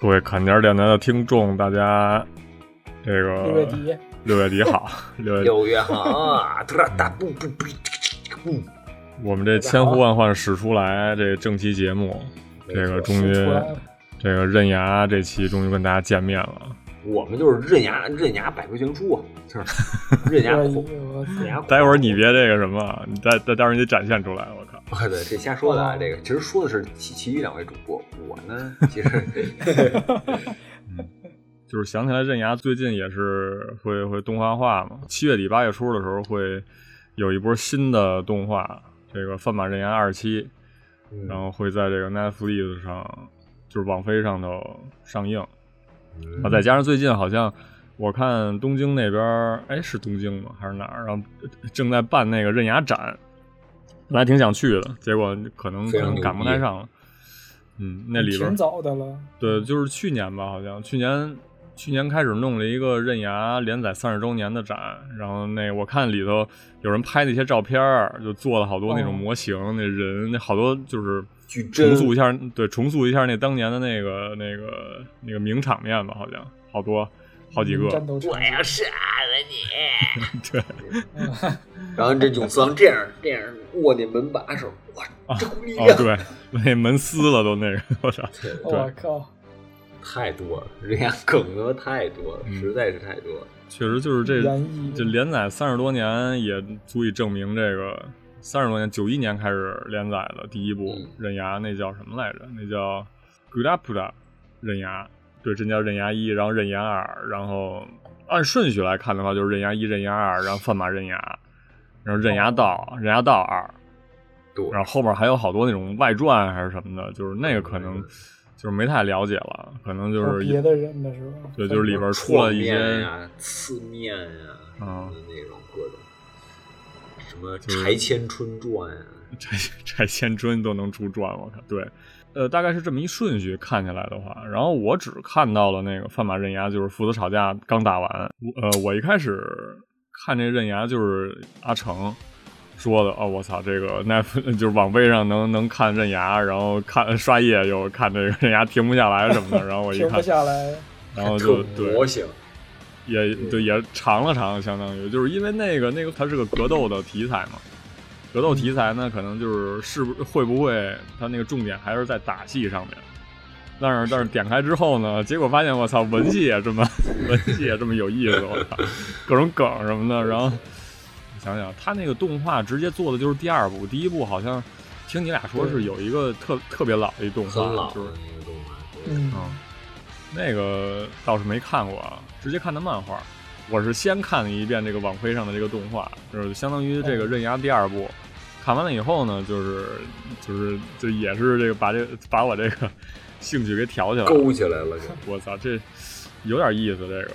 各位砍点电台的听众，大家这个六月底，六月底好，六月六月好啊！突然大不不不不，我们这千呼万唤始出来，这正期节目，这个终于这个刃牙这期终于跟大家见面了。我们就是刃牙刃牙百科全书啊，就是 刃牙刃牙。待会儿你别这个什么，你待待待会儿你得展现出来，我靠！啊，对，这瞎说的啊，哦这个其实说的是其其余两位主播，我呢 其实就是想起来刃牙最近也是会会动画化嘛，七月底八月初的时候会有一波新的动画，这个《范马刃牙二期》，嗯然后会在这个 Netflix 上，就是网飞上头上映。啊，再加上最近好像我看东京那边，哎，是东京吗？还是哪儿？然后正在办那个刃牙展，本来挺想去的，结果可能可能赶不太上了。嗯，那里边挺早的了，对，就是去年吧，好像去年去年开始弄了一个刃牙连载三十周年的展，然后那我看里头有人拍那些照片，就做了好多那种哦模型，那人那好多就是重塑一下，对，重塑一下那当年的那个那个那个名场面吧，好像好多好几个，战斗我要杀了你！对，然后这永四郎这样这样握那门把手，哇，啊这股力量、哦对，那门撕了都那个，我操，我靠，太多了，人家梗他妈太多了，嗯实在是太多了。确实就是这这连载三十多年，也足以证明这个三十多年，九一年开始连载的第一部嗯刃牙，那叫什么来着？那叫 Good Up 的刃牙，对，真叫刃牙一，然后刃牙二，然后按顺序来看的话，就是刃牙一、刃牙二，然后范马刃牙，然后刃牙道、刃牙道二，对，然后后面还有好多那种外传还是什么的，就是那个可能嗯就是没太了解了，可能就是别的人的是吧？对，就是里边出了一些呀、刺面呀、嗯那种各种什么就是柴千春传呀、柴 柴千春都能出传，我靠！对，呃，大概是这么一顺序看下来的话，然后我只看到了那个范马刃牙，就是父子吵架刚打完。我呃，我一开始看这刃牙就是阿成说的，哦，我操，这个那 就是网飞上能能看刃牙，然后看刷夜又看这个刃牙停不下来什么的，然后我一看 停不，下来，然后就特对。模型，也对也尝了尝，相当于就是因为那个那个它是个格斗的题材嘛，格斗题材呢，可能就是是不会不会它那个重点还是在打戏上面，但是但是点开之后呢，结果发现我操文戏也这么 文戏也这么有意思，我操各种梗什么的，然后想想他那个动画直接做的就是第二部，第一部好像听你俩说是有一个特特别老的一动画，就是那个动画。嗯，那个倒是没看过啊，直接看的漫画。我是先看了一遍这个网飞上的这个动画，就是相当于这个《刃牙》第二部。看完了以后呢，就是就是就也是这个把这把我这个兴趣给挑起来了。勾起来了，就我操，这有点意思，这个，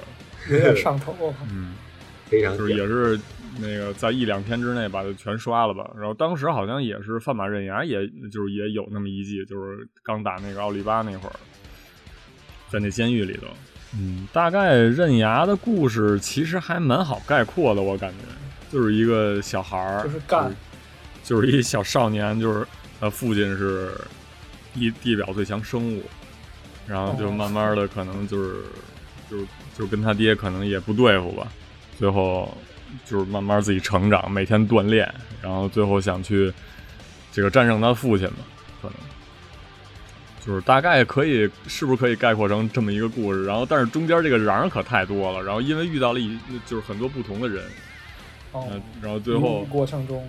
有点上头，嗯，非常就是也是那个在一两天之内把它全刷了吧。然后当时好像也是范马刃牙，也就是也有那么一季，就是刚打那个奥利巴那会儿，在那监狱里头。嗯，大概刃牙的故事其实还蛮好概括的，我感觉就是一个小孩儿，就是干，就是一小少年，就是他父亲是地地表最强生物，然后就哦慢慢的可能就是就是就跟他爹可能也不对付吧，最后就是慢慢自己成长，每天锻炼，然后最后想去这个战胜他父亲吧，可能就是大概可以是不是可以概括成这么一个故事？然后但是中间这个瓤可太多了，然后因为遇到了一就是很多不同的人，哦嗯，，然后最后过程中，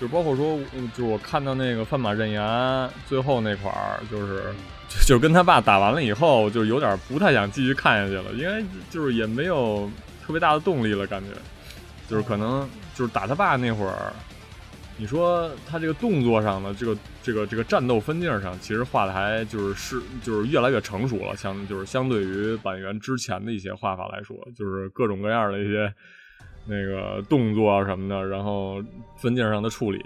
就包括说，嗯就是我看到那个范马刃牙最后那块儿，就是就就跟他爸打完了以后，就有点不太想继续看下去了，因为就是也没有特别大的动力了，感觉就是可能就是打他爸那会儿，你说他这个动作上的这个这个这个战斗分镜上，其实画的还就是是就是越来越成熟了，相就是相对于板垣之前的一些画法来说，就是各种各样的一些那个动作啊什么的，然后分镜上的处理，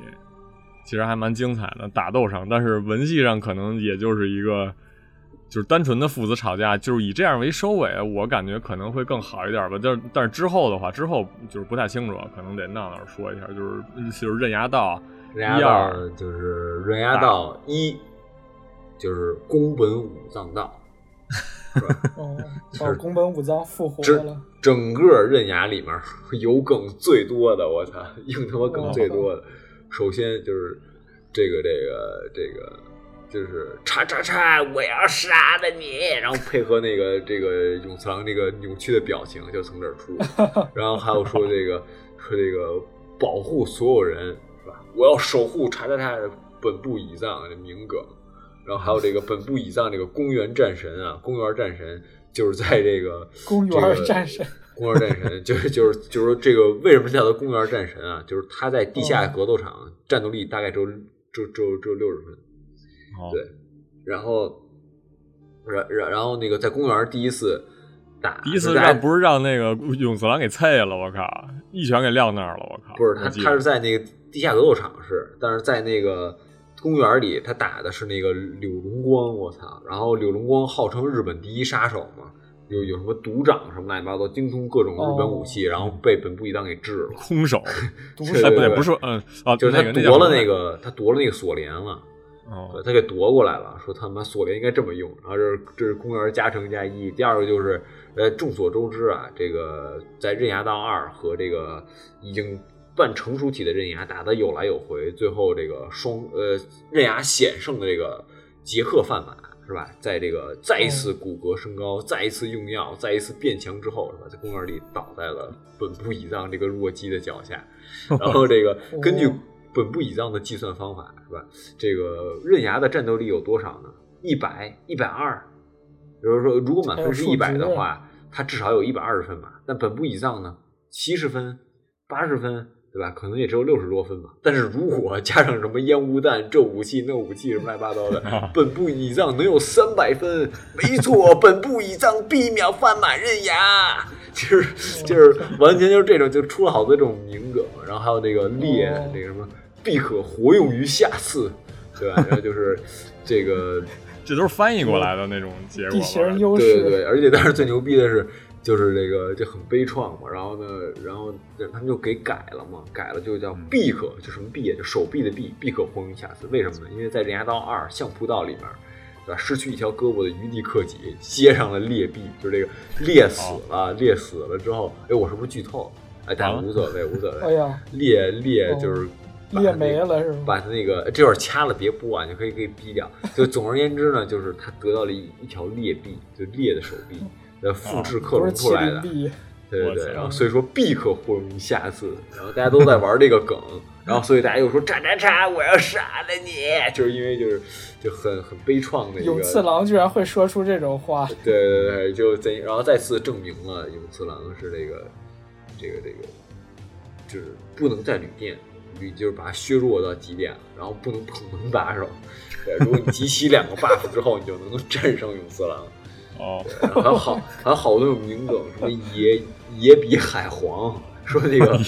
其实还蛮精彩的，打斗上，但是文戏上可能也就是一个就是单纯的父子吵架，就是以这样为收尾，我感觉可能会更好一点吧。但但是之后的话，之后就是不太清楚，可能得闹闹说一下，就是就是刃牙道刃牙道就是刃牙道一，就是宫本武藏道，是吧？哦，哦，宫本武藏复活整了，整个刃牙里面有梗最多的，我操，硬他妈梗最多的。首先就是这个这个这个，就是叉叉叉，我要杀了你，然后配合那个这个永次郎这个扭曲的表情就从这儿出，然后还有说这个说这个保护所有人是吧？我要守护叉叉叉的本部以藏的名梗，然后还有这个本部以藏这个公园战神啊，公园战神就是在这个 公这个园战神，公园战神就是就是就是说这个为什么叫他公园战神啊？就是他在地下格斗场战斗力大概只有只有只有只有六十分，哦对，然后然然然后那个在公园第一次打，第一次是在让不是让那个永次郎给菜了，我靠，一拳给撂那儿了，我靠！不是他他是在那个地下格斗场是，但是在那个公园里他打的是那个柳龙光，我操！然后柳龙光号称日本第一杀手嘛。有有什么独掌什么乱七八糟，精通各种日本武器，然后被本部一当给治了。空手，毒对哎，不对，不是说，嗯，啊，就是他夺了那，叫个，他夺了那个锁链了，哦，他给夺过来了，说他妈锁链应该这么用。然后这是这是公园加成加一。第二个就是，呃，众所周知啊，这个在刃牙道二和这个已经半成熟体的刃牙打得有来有回，最后这个双呃刃牙险胜的这个杰克范马是吧？在这个再一次骨骼升高，再一次用药，再一次变强之后是吧？在公园里倒在了本部倚藏这个弱鸡的脚下，然后这个根据哦本部以藏的计算方法是吧？这个刃牙的战斗力有多少呢？一百、一百二。比如说，如果满分是一百的话，它至少有一百二十分吧。但本部以藏呢，七十分、八十分，对吧？可能也只有六十多分吧。但是如果加上什么烟雾弹、这武器、那武器什么乱七八糟的，本部以藏能有三百分。没错，本部以藏必秒翻满刃牙，就是就是完全就是这种，就出了好多这种名梗。然后还有那个烈，哦那个什么必可活用于下次，对吧？然后就是这个。这都是翻译过来的那种结果吧。地形优势，对对对，而且当时最牛逼的是，就是这个就很悲怆嘛。然后呢，然后他们就给改了嘛，改了就叫必可，就什么必，就手臂的臂，必可活用下次。为什么呢？因为在《刃牙刀二：相扑道》里面，对吧？失去一条胳膊的余地克己接上了裂臂，就是这个裂死了，裂死了之后，哎，我是不是剧透？哎，但啊无所谓，无所谓。哎呀，裂裂哦就是把裂没了是吗？把他那个这会儿掐了别播啊，你可以可以逼掉。就总而言之呢，就是他得到了一一条裂臂，就裂的手臂，呃，复制克隆出来的。对对对，然后所以说必可活用于下次，然后大家都在玩这个梗，然后所以大家又说叉叉叉，我要杀了你，就是因为就是就很很悲怆的一个永次郎居然会说出这种话，对对对，就再然后再次证明了永次郎是这个这个这个，就是不能在旅店，旅就是把它削弱到极点了，然后不能碰门把手。对，如果你集齐两个 buff 之后，你就能够战胜永次郎。哦，然后还有好还有好多种名梗，什么野野比海皇，说那个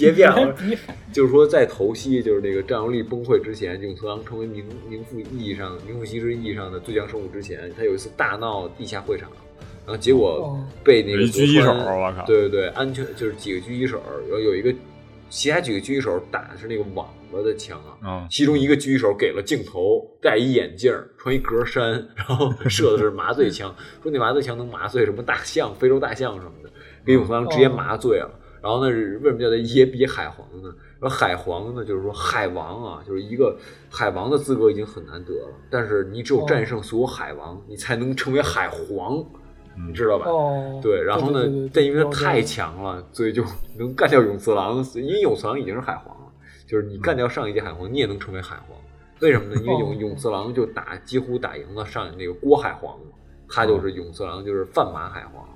野比海皇就是说，在头西就是那个战斗力崩溃之前，永次郎成为名名副意义上名副其实意义上的最强生物之前，他有一次大闹地下会场，然后结果哦被那个狙击手，我靠，对对对，安全就是几个狙击手，然后有一个其他几个狙击手打的是那个网子的枪啊，嗯，其中一个狙击手给了镜头，戴一眼镜儿，穿一格衫，然后射的是麻醉枪，说那麻醉枪能麻醉什么大象、非洲大象什么的，给永次郎直接麻醉了。然后呢，为什么叫它野比海皇呢？然后海皇呢，就是说海王啊，就是一个海王的资格已经很难得了，但是你只有战胜所有海王，你才能成为海皇，你知道吧？哦，对，然后呢对对对，但因为他太强了，所以就能干掉永次郎。因为永次郎已经是海皇了，就是你干掉上一届海皇，你也能成为海皇。为什么呢？因为永哦永次郎就打几乎打赢了上那个郭海皇，他就是永次郎就是范马海皇，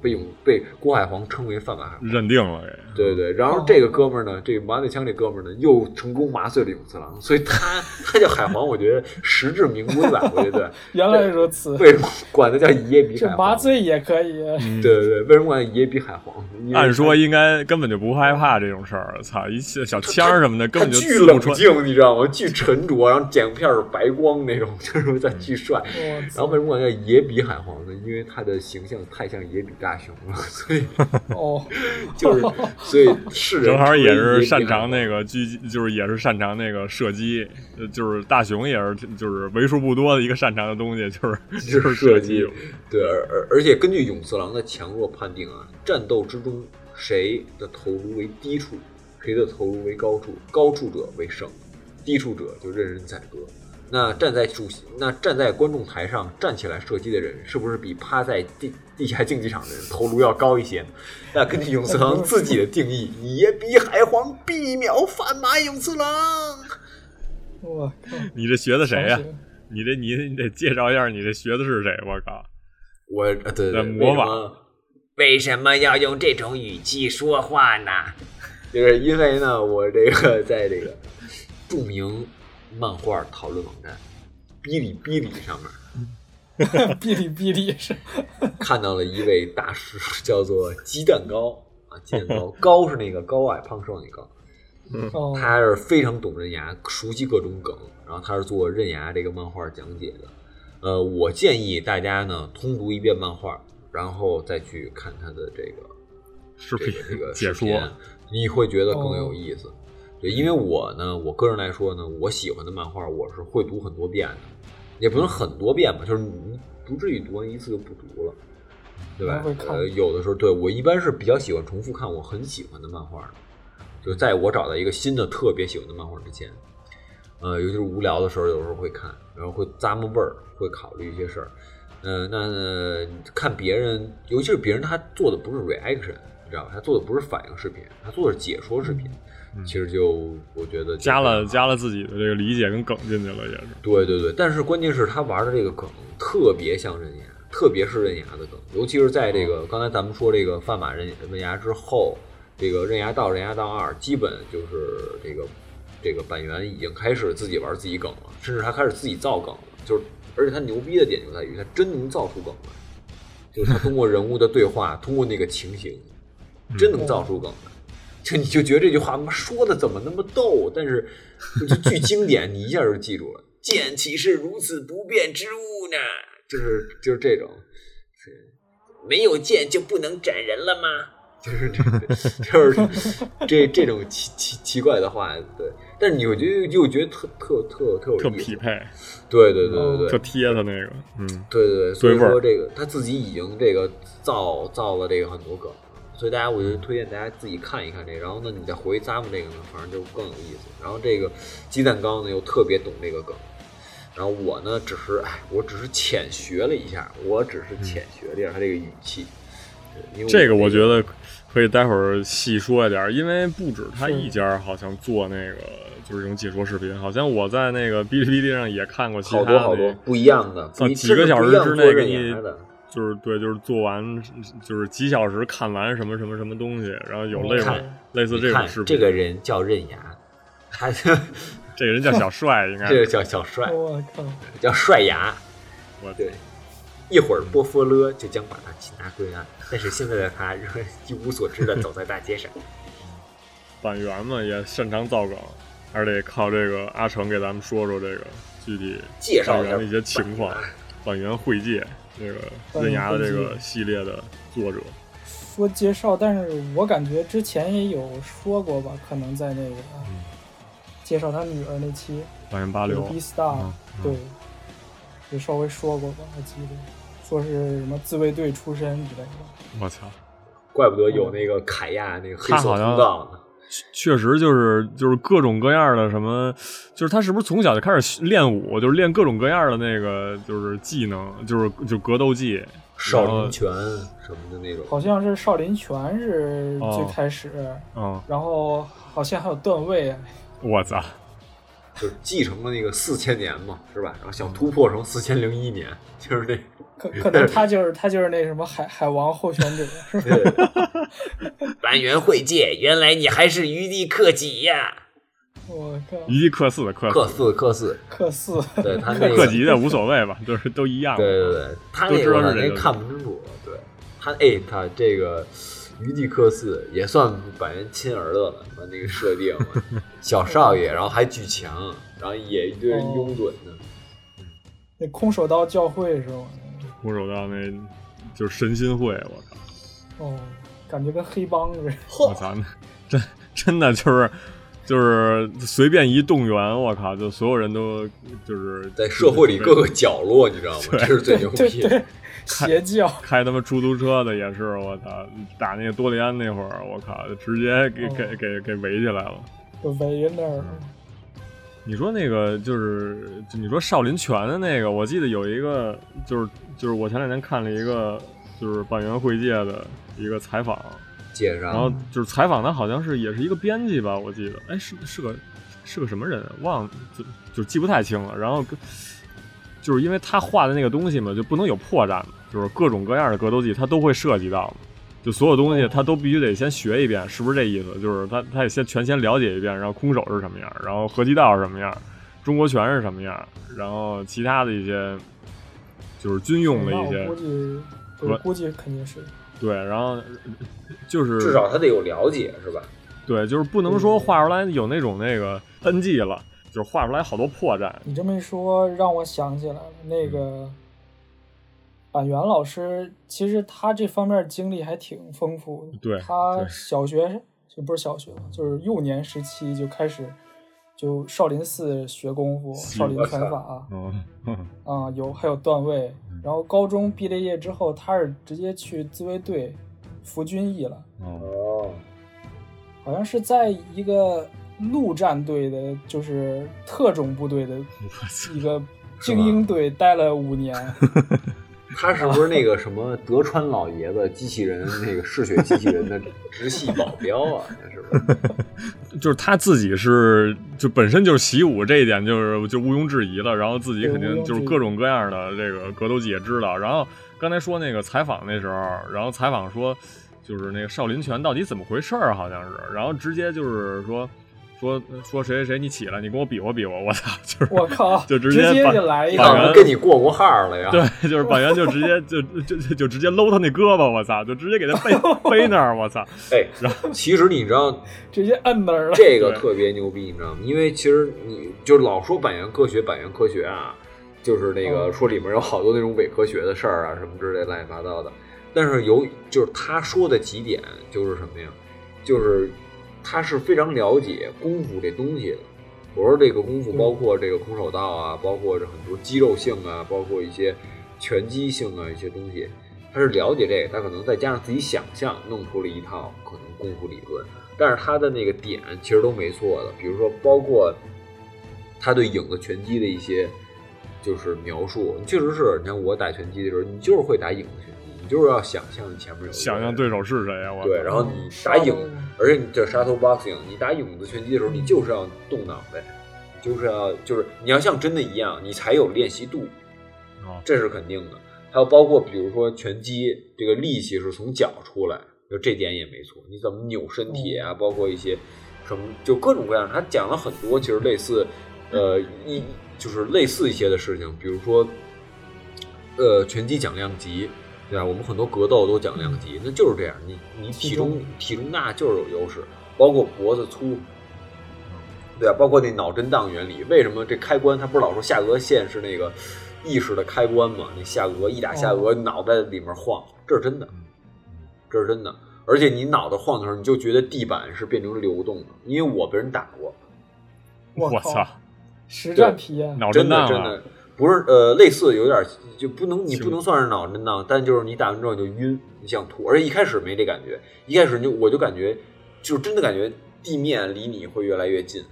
被永被郭海皇称为范马海。认定了给。对对，然后这个哥们儿呢，这个麻醉枪这哥们儿呢，又成功麻醉了永次郎，所以他 他叫海皇，我觉得实至名归吧，我觉得。原来如此，为什么管他叫野比海皇？麻醉也可以。嗯对对对，为什么管他一夜比海皇？按说应该根本就不害怕这种事儿，操，一小小枪儿什么的根本就巨冷。静，你知道吗？巨沉着，然后剪片儿白光那种，就是在巨帅。我然后为什么管他叫野比海皇呢？因为他的形象太像野比大熊了，所以哦，就是所以是正好也是擅长那个狙击，就是也是擅长那个射击，呃就是大熊也是就是为数不多的一个擅长的东西，就是就是射射击。对，而而而且根据永次郎的强弱判定啊，战斗之中谁的头颅为低处，谁的头颅为高处，高处者为胜，低处者就任人宰割。那站在主席，那站在观众台上站起来射击的人，是不是比趴在地地下竞技场的人头颅要高一些呢？那根据永次郎 自己的定义，也比海皇必秒反马永次郎。我靠！你这学的谁呀、你这你你得介绍一下你这学的是谁？我靠！我呃对对对，在模仿为为什么要用这种语气说话呢？就是因为呢，我这个在这个著名漫画讨论网站哔哩哔哩上面 哔哩哔哩是。看到了一位大师，叫做鸡蛋糕啊，鸡蛋糕，高是那个高矮胖瘦那高，嗯，他是非常懂刃牙，熟悉各种梗，然后他是做刃牙这个漫画讲解的。呃，我建议大家呢通读一遍漫画，然后再去看他的这个视频这个这个解说。视频，你会觉得更有意思。对，因为我呢，我个人来说呢，我喜欢的漫画我是会读很多遍的，也不能很多遍吧，就是你不至于读完一次就不读了，对吧呃，有的时候对我一般是比较喜欢重复看我很喜欢的漫画的，就在我找到一个新的特别喜欢的漫画之前，呃，尤其是无聊的时候，有时候会看，然后会咂摸味儿，会考虑一些事儿。呃，那、呃看别人，尤其是别人他做的不是 reaction，你知道吧？他做的不是反应视频，他做的是解说视频。其实就我觉得就加了加了自己的这个理解跟梗进去了，也是。对对对，但是关键是他玩的这个梗特别像刃牙，特别是刃牙的梗，尤其是在这个刚才咱们说这个范马刃刃牙之后，这个刃牙到、刃牙到二，基本就是这个这个板垣已经开始自己玩自己梗了，甚至他开始自己造梗了，就是而且他牛逼的点就在于他真能造出梗来，就是他通过人物的对话，通过那个情形，真能造出梗来。就你就觉得这句话妈说的怎么那么逗，但是就巨经典，你一下就记住了。剑岂是如此不变之物呢？就是就是这种，是没有剑就不能斩人了吗？就是这，就是这这种奇奇奇怪的话，对。但是你又觉得又觉得特特特特有特意思，匹配，对对对对对，特贴他那个，嗯，对对对，所以说这个他自己已经这个造造了这个很多梗，所以大家我就推荐大家自己看一看这个，然后呢你再回咂摸这个呢，反正就更有意思。然后这个鸡蛋糕呢又特别懂这个梗，然后我呢只是哎，我只是浅学了一下，我只是浅学了一下他这个语气。对因为这个我我觉得可以待会儿细说一点儿，因为不止他一家好像做那个就是这种解说视频，好像我在那个哔哩哔哩上也看过其他的好多好多不一样的，几个小时之内给你就是对，就是做完就是几小时看完什么什么什么东西，然后有类似类似这种视频。这个人叫刃牙，他这个人叫小帅，应该这个叫小帅。我靠！叫帅牙。我对，一会儿波佛勒就将把他擒拿归案，但是现在的他仍然一无所知的走在大街上。板垣嘛，也擅长造梗，还是得靠这个阿成给咱们说说这个具体介绍一下板垣的一些情况。板垣会介这个刃牙的这个系列的作者，说介绍，但是我感觉之前也有说过吧，可能在那个、介绍他女儿那期板垣八六 B Star，、嗯嗯对，也稍微说过吧，我记得说是什么自卫队出身之类的。我操，怪不得有那个凯亚那个黑色他好像通道呢。确实就是就是各种各样的什么，就是他是不是从小就开始练武，就是练各种各样的那个就是技能，就是就格斗技，少林拳什么的那种，好像是少林拳是最开始，嗯，然后好像还有段位，我操，就是继承了那个四千年嘛，是吧？然后想突破成四千零一年，就是这可可能 他就是他就是那什么海海王候选者，是吧？板垣惠介，原来你还是余地克己呀！我靠，余地克四克克四克四，克四，对他那个克己的无所谓吧，就是都一样。对对对，他那个我那看不清楚。对他，哎，他这个余地克四也算板垣亲儿子了，把那个设定，小少爷，然后还巨强，然后也一堆人拥趸呢。那空手道教会是吗？空手道那就是神心会，我靠！哦，感觉跟黑帮似的。我操，真真的就是就是随便一动员，我靠，就所有人都就是在社会里各个角落，你知道吗？这是最牛逼的。邪教开他妈出租车的也是，我操！打那个多利安那会儿，我靠，直接给给给给围起来了，围那儿。你说那个就是，你说少林拳的那个，我记得有一个，就是就是我前两天看了一个，就是板垣惠介的一个采访，介绍，然后就是采访他好像是也是一个编辑吧，我记得，哎，是是个是个什么人，忘就就记不太清了。然后就是因为他画的那个东西嘛，就不能有破绽，就是各种各样的格斗技他都会涉及到。就所有东西他都必须得先学一遍，是不是这意思？就是他他得先全先了解一遍，然后空手是什么样，然后合击道是什么样，中国拳是什么样，然后其他的一些就是军用的一些，估计我估计肯定是对，然后就是至少他得有了解是吧？对，就是不能说画出来有那种那个痕迹了，就是画出来好多破绽。你这么一说，让我想起来了那个。板垣老师其实他这方面经历还挺丰富的。对，他小学就不是小学了，就是幼年时期就开始就少林寺学功夫，少林拳法啊，有还有段位。然后高中毕了业之后，他是直接去自卫队服军役了。哦，好像是在一个陆战队的，就是特种部队的一个精英队待了五年。他是不是那个什么德川老爷子机器人那个嗜血机器人的直系保镖啊？是不是？就是他自己是就本身就是习武，这一点就是就毋庸置疑了。然后自己肯定就是各种各样的这个格斗技也知道。然后刚才说那个采访那时候，然后采访说就是那个少林拳到底怎么回事儿？好像是，然后直接就是说。说说谁谁谁，你起来，你跟我比划比划，我操！就是我靠，就直接就来一个，跟你过过号了呀？对，就是板垣就直接就就就直接搂他那胳膊，我操！就直接给他背 背那儿，我操！哎，然后其实你知道，直接摁那儿了，这个特别牛逼，你知道吗？因为其实你就老说板垣科学，板垣科学啊，就是那个说里面有好多那种伪科学的事儿啊，什么之类乱七八糟的。但是有就是他说的几点就是什么呀？就是。他是非常了解功夫这东西的。我说这个功夫包括这个空手道啊，包括这很多肌肉性啊，包括一些拳击性啊一些东西，他是了解这个。他可能再加上自己想象，弄出了一套可能功夫理论。但是他的那个点其实都没错的。比如说，包括他对影子拳击的一些就是描述，确实是你看我打拳击的时候，你就是会打影子你就是要想象你前面有想象对手是谁啊？我对，然后你打影。而且你这 shadow boxing，你打影子拳击的时候，你就是要动脑袋，就是要就是你要像真的一样，你才有练习度，这是肯定的。还有包括比如说拳击，这个力气是从脚出来，就这点也没错。你怎么扭身体啊？包括一些什么，就各种各样。他讲了很多，其实类似，呃，一就是类似一些的事情，比如说，呃，拳击讲量级。对啊，我们很多格斗都讲量级，那就是这样。你你体重体重大就是有优势，包括脖子粗，对啊，包括那脑震荡原理。为什么这开关它不是老说下颚线是那个意识的开关吗？那下颚一打下颚，脑袋里面晃，这是真的，这是真的。而且你脑袋晃的时候，你就觉得地板是变成流动的，因为我被人打过。我操，实战体验，脑震荡真的。不是，呃，类似有点就不能，你不能算是脑震荡，但就是你打完之后你就晕，你想吐，而且一开始没这感觉，一开始就我就感觉，就真的感觉地面离你会越来越近，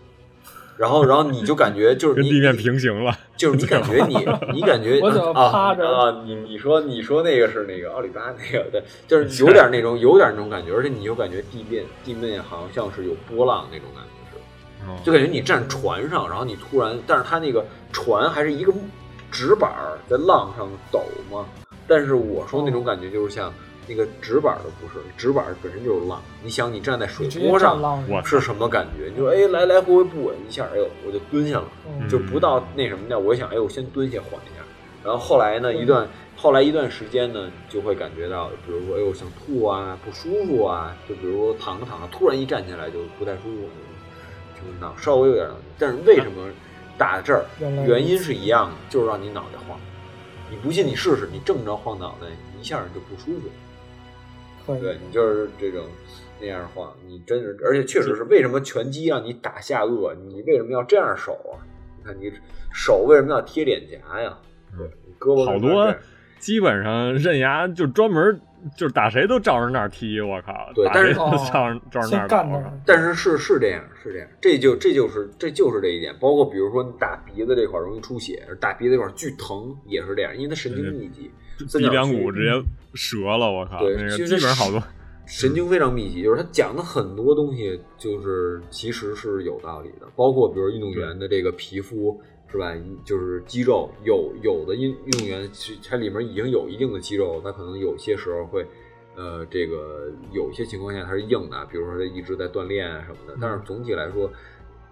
然后然后你就感觉就是跟 地面平行了，就是你感觉你你感觉 啊啊，你你说你说那个是那个奥里巴那个对，就是有点那种有点那种感觉，而且你就感觉地面地面好像是有波浪那种感觉。就感觉你站船上，然后你突然，但是它那个船还是一个纸板在浪上抖嘛，但是我说那种感觉就是像那个纸板的不是，纸板本身就是浪。你想你站在水波上，我是什么感觉？你说哎来来回回不稳一下，哎呦我就蹲下了，就不到那什么的，我想哎我先蹲下缓一下。然后后来呢一段后来一段时间呢就会感觉到，比如说哎呦想吐啊不舒服啊，就比如躺着躺着突然一站起来就不太舒服，就脑稍微有点。但是为什么？打这儿，原因是一样的，就是让你脑袋晃。你不信，你试试，你正着晃脑袋，一下就不舒服。对，你就是这种那样晃，你真是，而且确实是，为什么拳击让你打下颚？你为什么要这样手啊？你看你手为什么要贴脸颊呀？对，胳膊好多，基本上刃牙就专门。就是打谁都照着那儿踢，我靠！对，但是照着照着那儿干但是是是这样，是这样，这就这就是这就是这一点。包括比如说你打鼻子这块容易出血，打鼻子这块巨疼，也是这样，因为它神经密集，鼻梁骨直接折了，我靠！对，基本上好多神经非常密集，就是他讲的很多东西，就是其实是有道理的。包括比如运动员的这个皮肤。是吧？就是肌肉有有的运运动员，其它里面已经有一定的肌肉，他可能有些时候会，呃，这个有些情况下它是硬的，比如说他一直在锻炼啊什么的。但是总体来说，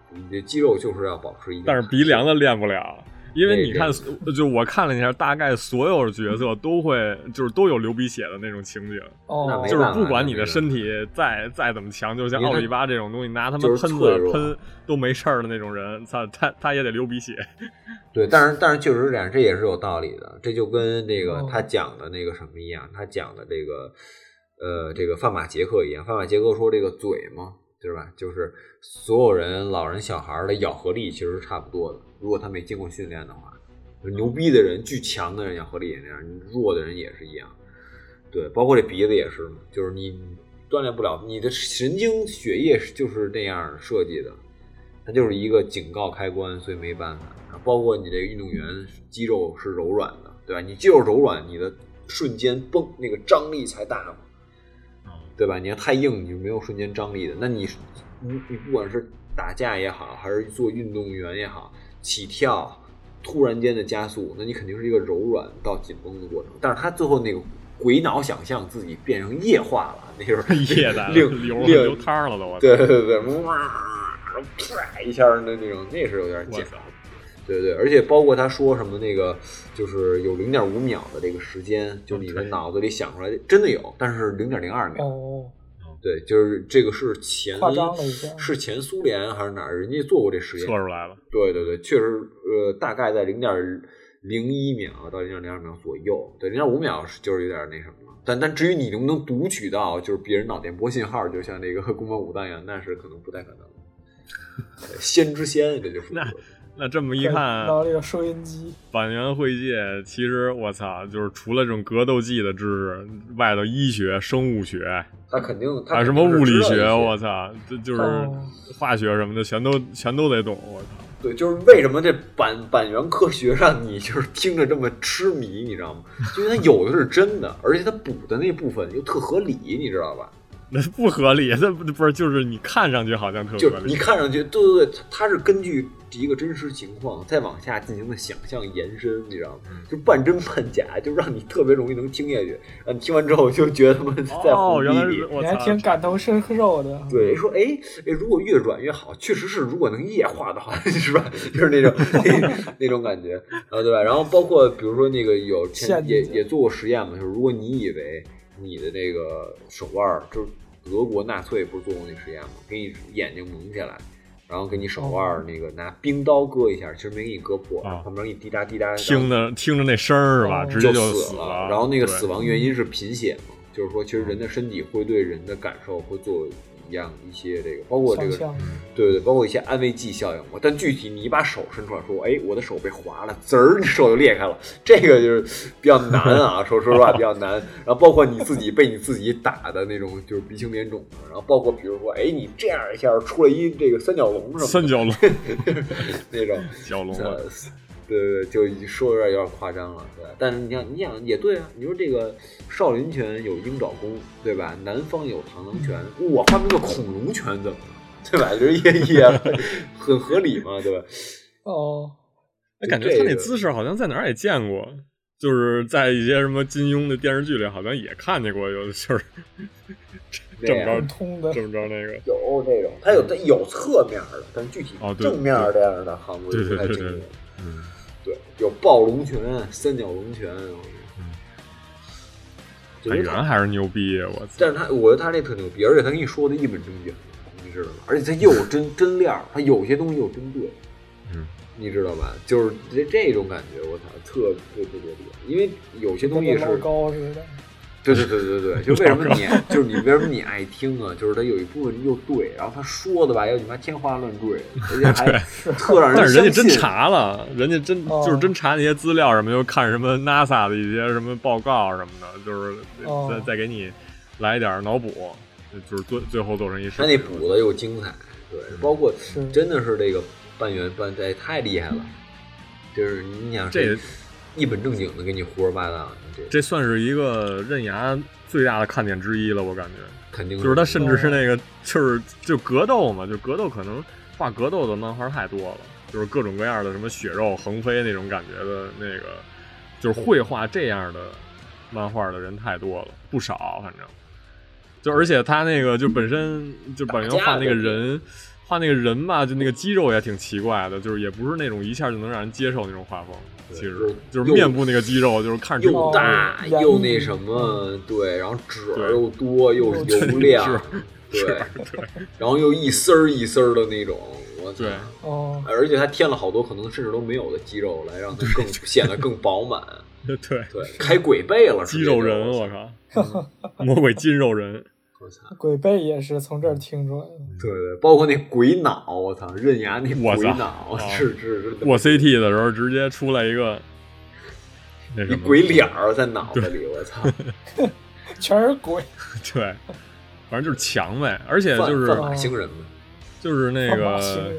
你的肌肉就是要保持一定。但是鼻梁的练不了。因为你看，就我看了一下，大概所有角色都会，就是都有流鼻血的那种情景。哦，就是不管你的身体再再怎么强，就像奥利巴这种东西，拿他们喷子喷都没事儿的那种人，他他他也得流鼻血。对，但是但是确实是这样，这也是有道理的。这就跟那个他讲的那个什么一样，他讲的这个呃这个范马杰克一样。范马杰克说这个嘴嘛，对吧？就是所有人，老人小孩的咬合力其实是差不多的。如果他没经过训练的话，牛逼的人、巨强的人咬合力也那样，弱的人也是一样。对，包括这鼻子也是嘛，就是你锻炼不了，你的神经血液就是那样设计的，它就是一个警告开关，所以没办法。包括你这个运动员肌肉是柔软的，对吧？你肌肉柔软，你的瞬间蹦那个张力才大嘛，对吧？你要太硬，你就没有瞬间张力的。那你你你不管是打架也好，还是做运动员也好。起跳，突然间的加速，那你肯定是一个柔软到紧绷的过程。但是他最后那个鬼脑想象自己变成液化了，那就是 液的流流流汤了都。对对对对，哇，啪一下的那种，那是有点假。对对，而且包括他说什么那个，就是有零点五秒的这个时间，就你的脑子里想出来真的有，但是零点零二秒。哦。对，就是这个是前是前苏联还是哪儿？人家做过这实验，测出来了。对对对，确实，呃，大概在零点零一秒到零点零二秒左右。对，零点五秒是就是有点那什么了。但但至于你能不能读取到就是别人脑电波信号，就像那个 宫本武藏一样，那是可能不太可能。先知先，这就是。那这么一看，到这个收音机，板垣惠介其实我操，就是除了这种格斗技的知识，外头医学、生物学，他肯定还有什么物理学，我操，这就是化学什么的，全都全都得懂，我操。对，就是为什么这板板垣科学让你就是听着这么痴迷，你知道吗？因为它有的是真的，而且它补的那部分又特合理，你知道吧？那 不合理，那不不是就是你看上去好像特合理，你看上去，对对对，它是根据。一个真实情况，再往下进行的想象延伸，你知道吗？就半真半假，就让你特别容易能听下去。啊，你听完之后就觉得他们 在胡逼你，你还挺感同身受的。对，说哎哎，如果越软越好，确实是，如果能液化的话，是吧？就是那种那种感觉啊，对吧？然后包括比如说那个有也也做过实验嘛，就是如果你以为你的那个手腕，就是德国纳粹不是做过那实验吗？给你眼睛蒙起来。然后给你手腕那个拿冰刀割一下，其实没给你割破，旁边给你滴答滴答，听着听着那声儿是吧？直接就死了。然后那个死亡原因是贫血嘛，就是说其实人的身体会对人的感受会做。一样一些这个，包括这个，对对，包括一些安慰剂效应嘛。但具体你把手伸出来说，哎，我的手被划了，滋儿，你手就裂开了，这个就是比较难啊。说 说实话比较难。然后包括你自己被你自己打的那种，就是鼻青脸肿的。然后包括比如说，哎，你这样一下出了一这个三角龙什么，三角龙 那种角龙。对对对，就说有点有点夸张了，对。但是你想，你想也对啊。你说这个少林拳有鹰爪功，对吧？南方有螳螂拳，我发明个恐龙拳怎么了？对吧？就是也也很合理嘛，对吧？哦，感觉他那姿势好像在哪儿也见过，就是在一些什么金庸的电视剧里，好像也看见过，有的就是 这么着通的，这么着那个有这种，他有它有侧面的，但具体正面这样的，好像不太清楚。嗯，对，有暴龙拳、三角龙拳。演员还是牛逼，我操！但是他，我觉得他这特牛逼，而且他跟你说的一本正经，你知道吗？而且他又有真真料，他有些东西又真对，嗯，你知道吧？就是这这种感觉，我操，特特特别厉害。因为有些东西是高似的。对对对对对，就为什么你 就是你为什么你爱听啊？就是他有一部分又对，然后他说的吧又你妈天花乱坠，而且还特让人。但是人家真查了，人家真就是真查那些资料什么，又看什么 NASA 的一些什么报告什么的，就是再再给你来一点脑补，就是最最后做成一。他那补的又精彩，对，包括真的是这个半圆半带太厉害了，就是你想这。一本正经的给你胡说八道，这算是一个刃牙最大的看点之一了，我感觉。肯定就是他，甚至是那个，就是就格斗嘛，就格斗可能画格斗的漫画太多了，就是各种各样的什么血肉横飞那种感觉的那个，就是会画这样的漫画的人太多了，不少，反正。就而且他那个就本身就本人画那个人。画那个人吧，就那个肌肉也挺奇怪的，就是也不是那种一下就能让人接受那种画风。其实就是面部那个肌肉就是看着又大又那什么，对，然后褶又多又油亮，对对，然后又一丝儿一丝儿的那种，我对哦，而且他添了好多可能甚至都没有的肌肉来让他更显得更饱满。对对，开鬼背了，肌肉人，我靠，魔鬼筋肉人。鬼背也是从这儿听出来的，对对，包括那鬼脑，我操，刃牙那鬼脑，是是 是，过 CT 的时候直接出来一个，那什么鬼脸儿在脑子里，我操，全是鬼，对，反正就是强呗，而且就是范马星人嘛，就是那个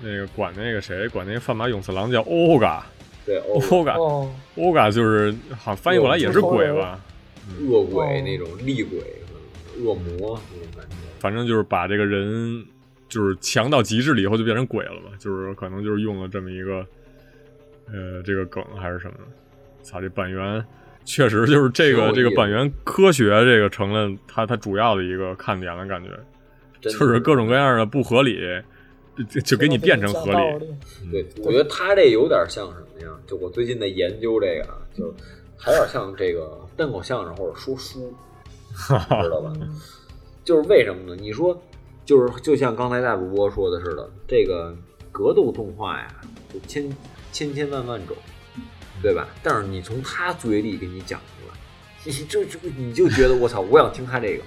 那个管那个谁管那个范马勇次郎叫欧嘎，对，欧嘎，欧嘎就是好像翻译过来也是鬼吧，恶鬼那种厉鬼。恶魔那种感觉，反正就是把这个人就是强到极致了以后就变成鬼了嘛，就是可能就是用了这么一个呃这个梗还是什么？操，这板垣确实就是这个这个板垣科学这个成了它它主要的一个看点了，感觉就是各种各样的不合理就就给你变成合理。对，我觉得他这有点像什么呀？就我最近在研究这个，就还有点像这个单口相声或者说书。知道吧？就是为什么呢？你说，就是就像刚才大主播说的似的，这个格斗动画呀，就千千千万万种，对吧？但是你从他嘴里给你讲出来，你就就你就觉得我操，我想听他这个，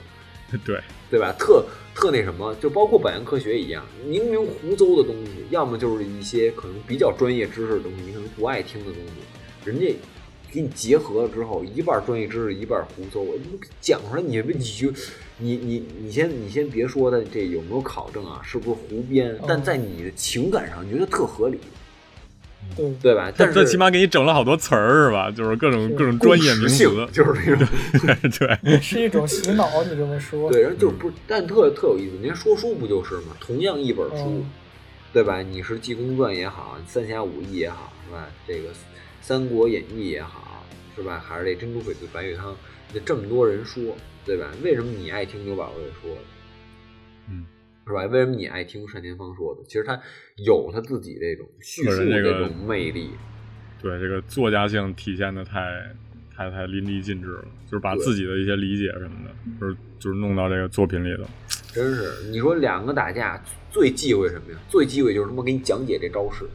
对对吧？特特那什么，就包括百元科学一样，明明胡诌的东西，要么就是一些可能比较专业知识的东西，你可能不爱听的东西，人家。给你结合了之后，一半专业知识，一半胡诌，我讲出来，你你就你你你先你先别说他这有没有考证啊，是不是胡编？但在你的情感上，你觉得特合理，对对吧？但是起码给你整了好多词儿，是吧？就是各种各种专业名词，就是那种对 对，是一种洗脑。你这么说，对，然后就是不，但特特有意思。您说书不就是吗？同样一本书，对吧？你是《济公传》也好，《三侠五义》也好，是吧？这个。《三国演义》也好，是吧？还是这珍珠翡翠白玉汤，这这么多人说，对吧？为什么你爱听牛宝瑞说的？嗯，是吧？为什么你爱听单田芳说的？其实他有他自己这种叙述这种魅力，对这个作家性体现的太太太淋漓尽致了，就是把自己的一些理解什么的，就是就是弄到这个作品里头。真是，你说两个打架最忌讳什么呀？最忌讳就是他妈给你讲解这招式。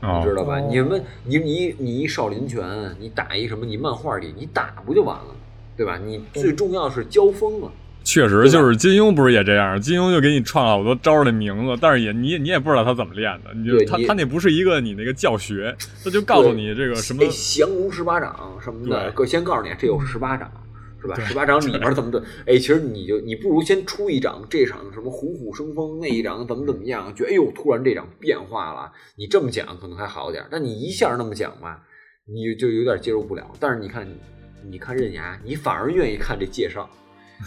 你知道吧？你们，你你你一少林拳，你打一什么？你漫画里你打不就完了，对吧？你最重要是交锋啊。确实，就是金庸不是也这样？金庸就给你创了好多招的名字，但是也你你也不知道他怎么练的。你就他他那不是一个你那个教学，他就告诉你这个什么降龙十八掌什么的，哥先告诉你这有十八掌。是吧？十八掌里面怎么的？哎，其实你就你不如先出一掌，这场什么虎虎生风，那一掌怎么怎么样？觉得哎呦，突然这掌变化了。你这么讲可能还好点，但你一下那么讲吧，你就有点接受不了。但是你看，你看刃牙，你反而愿意看这介绍，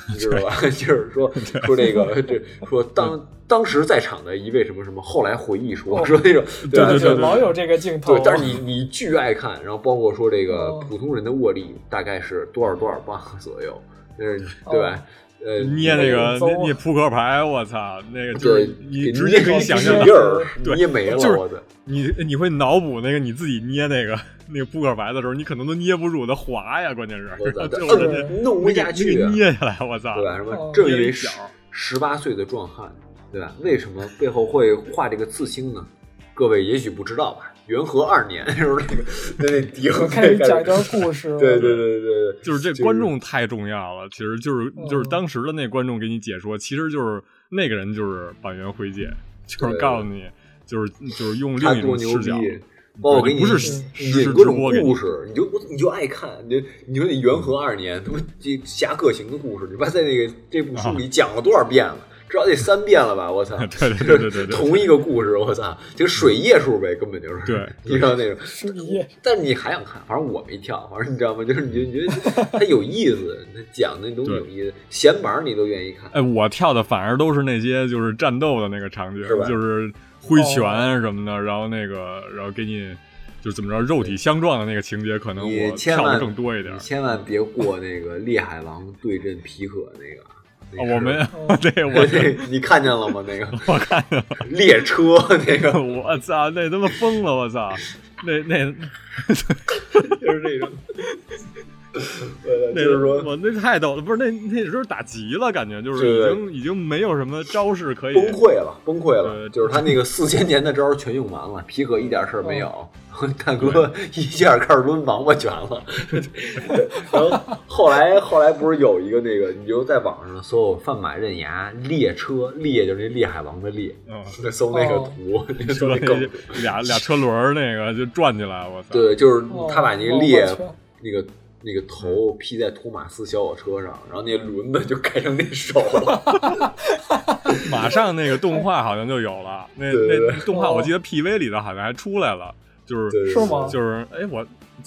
你知道吧？就是说说这个这说当当时在场的一位什么什么，后来回忆说说那种对对对，老有这个镜头。对，但是你你巨爱看，然后包括说这个普通人的握力大概是多少多少磅左右，就是对吧？呃，捏那个捏扑克牌，我操，那个就是你直接可以想象印儿 捏没了，就是 你你会脑补那个你自己捏那个那个扑克牌的时候，你可能都捏不住，它滑呀，关键是 就是弄不下去，捏下来，我操，对吧？什么正因为十八岁的壮汉，对吧？为什么背后会画这个刺青呢？各位也许不知道吧。元和二年，就是那个那笛子开始讲一段故事。对对对对，就是这观众太重要了。其实就是就是当时的那观众给你解说，其实就是那个人就是板垣惠介，就是告诉你，就是就是用另一种视角，包括给你不是引各种故事，你就你就爱看。你你说那元和二年，他妈这侠客行的故事，你妈在那个这部书里讲了多少遍了？至少得三遍了吧？我操！对对对对对，同一个故事，我操，就水页数呗，根本就是。对，你知道那种水页。但是你还想看？反正我没跳，反正你知道吗？就是你觉得 它有意思，他讲的那东西有意思，闲板你都愿意看。哎，我跳的反而都是那些就是战斗的那个场景，是吧？就是挥拳什么的，然后那个，然后给你就怎么着肉体相撞的那个情节，可能我跳的更多一点。千万别过那个烈海王对阵皮可那个。我没有，对我这你看见了吗？那个 我看见了，列车那个，我操，那他妈疯了！我操，那那就是这种。那就是说，我那太逗了，不是那那时候打急了，感觉就是已经已经没有什么招式可以崩溃了，崩溃了，就是他那个四千年的招全用完了，皮可一点事儿没有，大哥一下开始抡王八拳了。然后后来后来不是有一个那个，你就在网上搜“范马刃牙列车列”，就是那烈海王的列，嗯，搜那个图，搜那个俩俩车轮那个就转起来，我操！对，就是他把那个列。那个那个头披在托马斯小火车上，然后那轮子就改成那手了，马上那个动画好像就有了。那那动画我记得 PV 里头好像还出来了，就是是吗？就是哎我。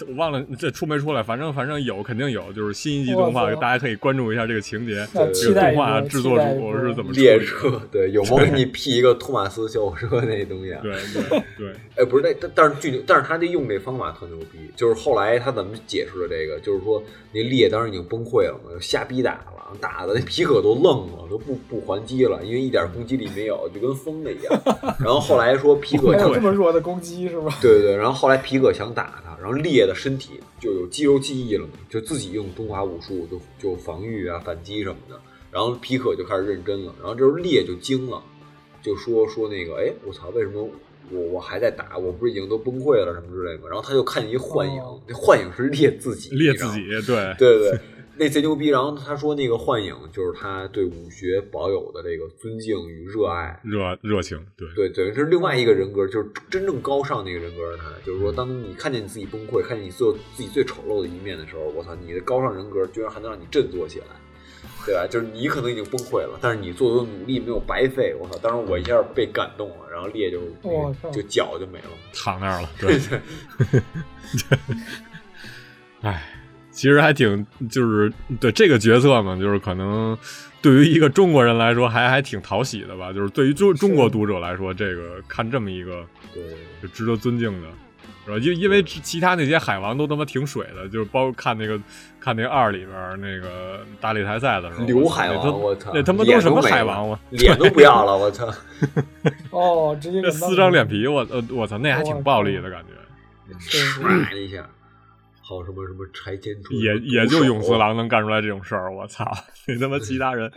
我忘了这出没出来，反正反正有肯定有，就是新一季动画，大家可以关注一下这个情节。这个动画制作组是怎么列车？对，有没有给你 P 一个托马斯小火车那东西啊？对对 对。哎，不是，那但但是剧，但是他这用这方法特牛逼，就是后来他怎么解释的这个？就是说那列当时已经崩溃了嘛，瞎逼打了，打的那皮可都愣了，都不不还击了，因为一点攻击力没有，就跟疯了一样。然后后来说皮可有这么弱的攻击是吧？对对，然后后来皮可想打他。然后烈的身体就有肌肉记忆了嘛，就自己用中华武术就就防御啊、反击什么的。然后皮可就开始认真了。然后这时候烈就惊了，就说说那个，哎，我操，为什么我我还在打？我不是已经都崩溃了什么之类的？然后他就看见一幻影，那幻影是烈自己，烈自己，对对对。那贼牛逼，然后他说那个幻影就是他对武学保有的这个尊敬与热爱、热热情，对对，等于是另外一个人格，就是真正高尚那个人格。他就是说，当你看见你自己崩溃，看见你做自己最丑陋的一面的时候，我操，你的高尚人格居然还能让你振作起来，对吧？就是你可能已经崩溃了，但是你做的努力没有白费。我操，当时我一下被感动了，然后裂就就脚就没了，躺那儿了，对对，哎。其实还挺，就是对这个角色嘛，就是可能对于一个中国人来说，还还挺讨喜的吧。就是对于中中国读者来说，这个看这么一个，对，就值得尊敬的，是吧？因因为其他那些海王都他妈挺水的，就是包括看那个看那二里边那个大擂台赛的时候，刘海王，我操，那他妈都什么海王我脸都不要了，我操！哦，直接撕张脸皮，我呃，我操，那还挺暴力的感觉，唰一下。好什么什么拆迁出也也就永次郎能干出来这种事儿，我操！你他妈其他人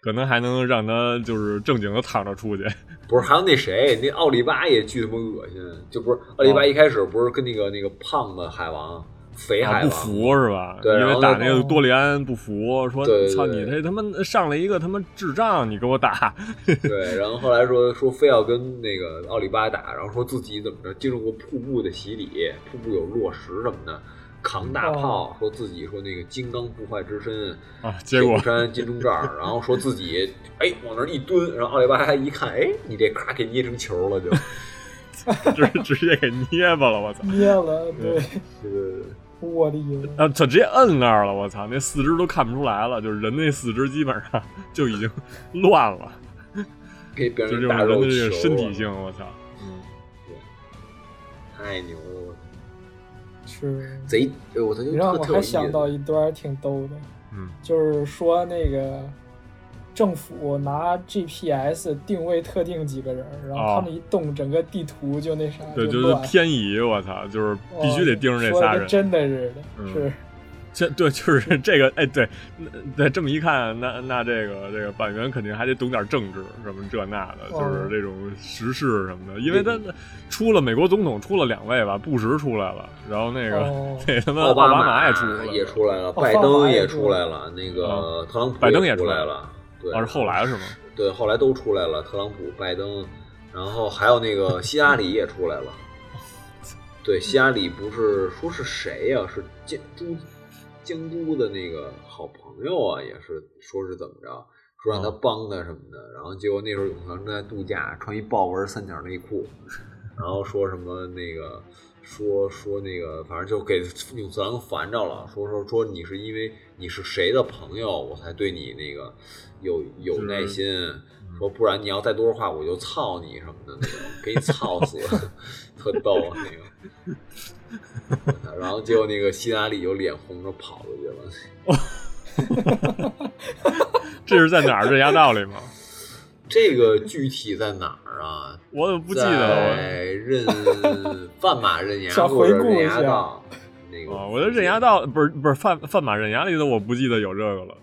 可能还能让他就是正经的躺着出去。不是，还有那谁，那奥利巴也巨他妈恶心。就不是奥利巴一开始不是跟那个那个胖子海王、肥海王不服是吧？对，因为打那个多利安不服，说操你这他妈上来一个他妈智障，你给我打。对，然后后来说说非要跟那个奥利巴打，然后说自己怎么着经受过瀑布的洗礼，瀑布有落石什么的。扛大炮，说自己说那个金刚不坏之身啊，结果山金钟罩，然后说自己哎往那一蹲，然后奥利巴一看，哎，你这咔给捏成球了，就直直接给捏巴了，我操，捏了，对对对，我的妈！啊，他直接摁那儿了，我操，那四肢都看不出来了，就是人那四肢基本上就已经乱了，给别就这种人打肉人的这个球身体性，我操，嗯，对太牛了，是贼，哎我他，就你让我还想到一段挺逗的，嗯，就是说那个政府拿 GPS 定位特定几个人，然后哦他们一动，整个地图就那啥，对，就是乱偏移，我操，就是必须得盯着这说得跟仨人，真的是的，嗯是这对，就是这个，哎，对，那对，这么一看，那那这个这个板垣肯定还得懂点政治，什么这那的，哦就是这种时事什么的，因为他出了美国总统出了两位吧，布什出来了，然后那个、哦。那他妈奥巴马也出来了，也出来了，拜登也出来了，那个特朗普拜登也也出来了，对，啊是后来是吗？对，后来都出来了，特朗普、拜登，然后还有那个希拉里也出来了。对，希拉里不是说是谁呀、是监都京都的那个好朋友啊，也是说是怎么着，说让他哦帮他什么的，然后结果那时候永恒正在度假，穿一豹纹三角内裤，然后说什么那个。说说那个，反正就给永次郎烦着了，说说说你是因为你是谁的朋友，我才对你那个有有耐心，说不然你要再多说话，我就操你什么的那种，给你操死，特逗那个。然后结果那个希拉里就脸红着跑出去了。这是在哪儿？刃牙道里吗？这个具体在哪儿啊？我怎么不记得了？在刃范马任牙想或者刃回顾一下牙道那个啊，我的任牙道不是不是范范马任牙里的，我不记得有这个了。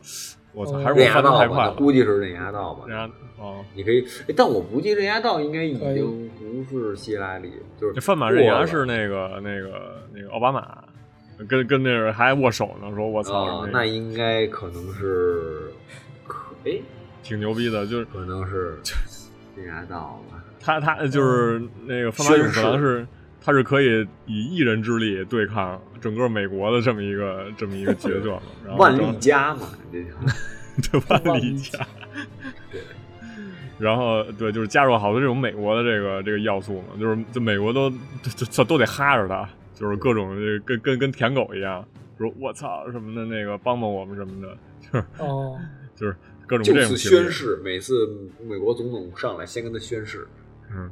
我操，哦还是我翻的道吧，那太快了。估计是刃牙道吧。刃牙哦，你可以，哎但我估计刃牙道应该已经不是希拉里，就是这范马刃牙是那个那个那个奥巴马，跟跟那个还握手呢，说我操，啊，那那应该可能是，可哎，挺牛逼的，就是可能是刃牙道吧。他他就是那个范马永次郎是，他是可以以一人之力对抗整个美国的这么一个 这么一个角色嘛，然后万正历家嘛，这叫 对万历家，对，然后对，就是加入好多这种美国的这个这个要素嘛，就是就美国都就就都得哈着他，就是各种跟跟跟舔狗一样，说我操什么的那个帮帮我们什么的，就是哦，就是各种这种宣誓，每次美国总统上来先跟他宣誓。嗯，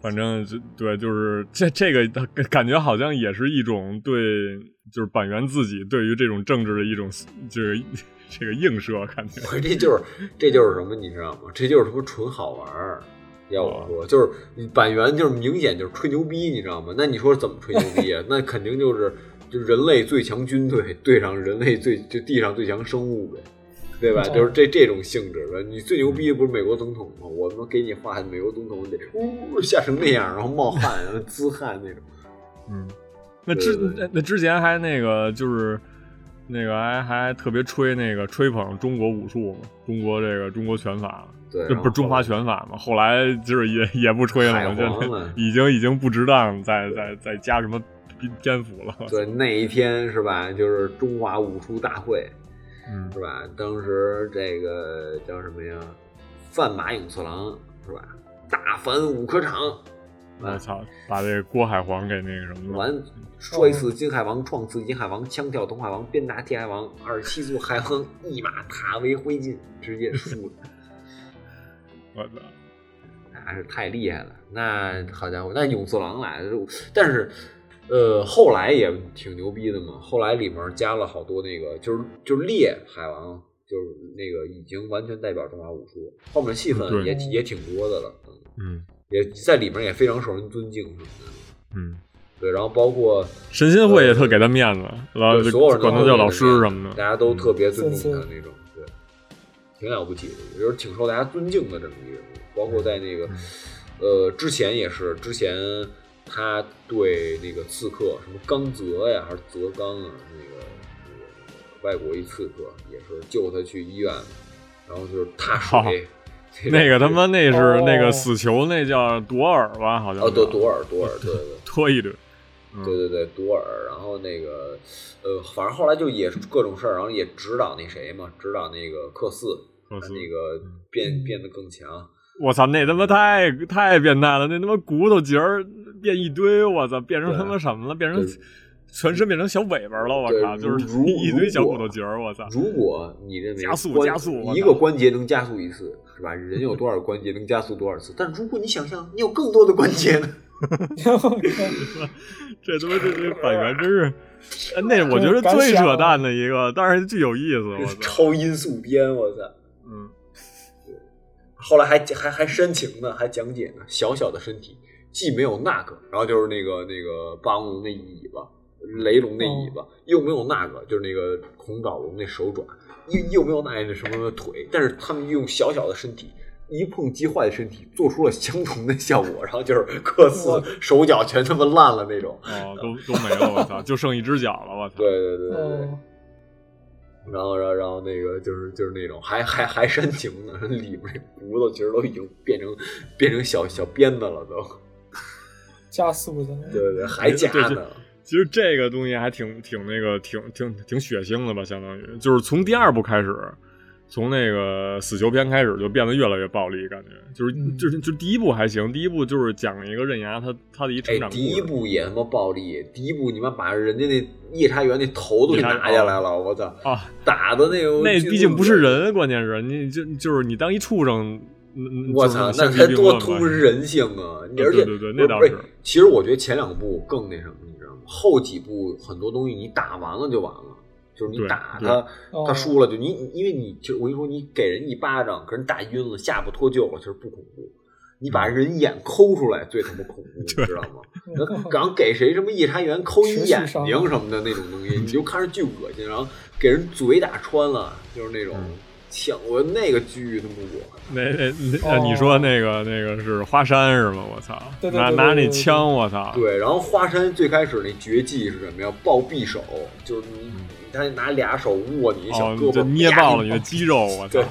反正就对，就是这这个感感觉好像也是一种对，就是板垣自己对于这种政治的一种就是这个映射，感觉我 这就是这就是什么，你知道吗？这就是什么纯好玩儿。要我说，就是板垣就是明显就是吹牛逼，你知道吗？那你说怎么吹牛逼啊？那肯定就是就人类最强军队对上人类最就地上最强生物呗，对吧？哦就是这这种性质的。你最牛逼的不是美国总统吗？我他妈给你画美国总统得呜吓成那样，然后冒汗，然后滋汗那种。嗯，那之那那之前还那个就是那个还还特别吹那个吹捧中国武术嘛，中国这个中国拳法，对，这不是中华拳法嘛？后来就是也也不吹了嘛，海皇就了 已经已经不值当再再再加什么篇篇幅了。对，那一天是吧？就是中华武术大会，嗯是吧？当时这个叫什么呀？范马永次郎是吧？大反五科场，我操，把这个郭海皇给那个什么了。完摔死金海王，撞死银海王，枪跳东海王，鞭打铁海王，二十七速海王一马踏为灰烬，直接输了。我操，那是太厉害了。那好家伙，那永次郎来了，但是呃，后来也挺牛逼的嘛。后来里面加了好多那个，就是就是烈海王，就是那个已经完全代表中华武术，后面戏份对也也挺多的了，嗯嗯也在里面也非常受人尊敬什么的。嗯，对，然后包括神仙会也特给他面子，然后所有人都管他叫老师什么的。大家都特别尊重他那种，对，挺了不起的，就是挺受大家尊敬的这么一个人物。包括在那个，嗯呃，之前也是，之前他对那个刺客什么刚泽呀，还是泽刚啊，那个那个外国一刺客也是救他去医院，然后就是踏水。那个他妈那是哦那个死囚，那叫朵尔吧？好像哦，对朵朵尔，朵尔，对对对。多 一顿。嗯对对对，朵尔，然后那个，呃，反正后来就也是各种事儿，然后也指导那谁嘛，指导那个克四，那个变嗯变得更强。我操，那他妈太太变态了！那他妈骨头节儿变一堆，我操，变成他妈什么了？变成全身变成小尾巴了，我靠，就是一堆小骨头节儿，我操！如果你认为加速加速，一个关节能加速一次，是吧？人有多少关节能加速多少次？但如果你想象你有更多的关节呢？这他妈这这反原真是，那我觉得最扯淡的一个，但是最有意思，我操！超音速编，我操！嗯，后来还还还煽情呢，还讲解呢，小小的身体既没有那个，然后就是那个那个霸王龙那尾巴。雷龙那尾巴又没有那个，就是那个恐爪龙那手爪，又又没有那那什么腿，但是他们用小小的身体一碰即坏的身体，做出了相同的效果，然后就是各自手脚全他妈烂了那种，哦，都都没了，我操，就剩一只脚了，我操，对对对对，然后然后然后那个就是就是那种还还还煽情呢，里面骨头其实都已经变成变成小小鞭子了，都加速的，对对对，还加呢。其实这个东西还挺挺那个挺挺挺血腥的吧，相当于就是从第二部开始，从那个死囚篇开始就变得越来越暴力，感觉就是就是就第一部还行，第一部就是讲一个刃牙他他的一成长。第一部也他妈暴力，第一部你妈把人家那夜叉猿那头都给拿下来了，我操啊！打的那个那毕竟不是人，关键是你就就是你当一畜生。我操，那才多通人性啊！你而且对对对，那倒是。其实我觉得前两部更那什么，你知道吗？后几部很多东西你打完了就完了，就是你打他，他输了就你，因为你就我跟你说，你给人一巴掌，给人打晕了，下巴脱臼了，其实不恐怖。你把人眼抠出来最他妈恐怖，你知道吗？然后给谁什么夜叉园抠一眼睛什么的那种东西，你就看着巨恶心。然后给人嘴打穿了，就是那种。抢过那个巨他妈我那那那你说那个那个是花山是吗？我操，拿拿那枪我操！对，然后花山最开始那绝技是什么呀？抱匕首，就是你他拿俩手握你小胳膊，捏爆了你的肌肉，我 操，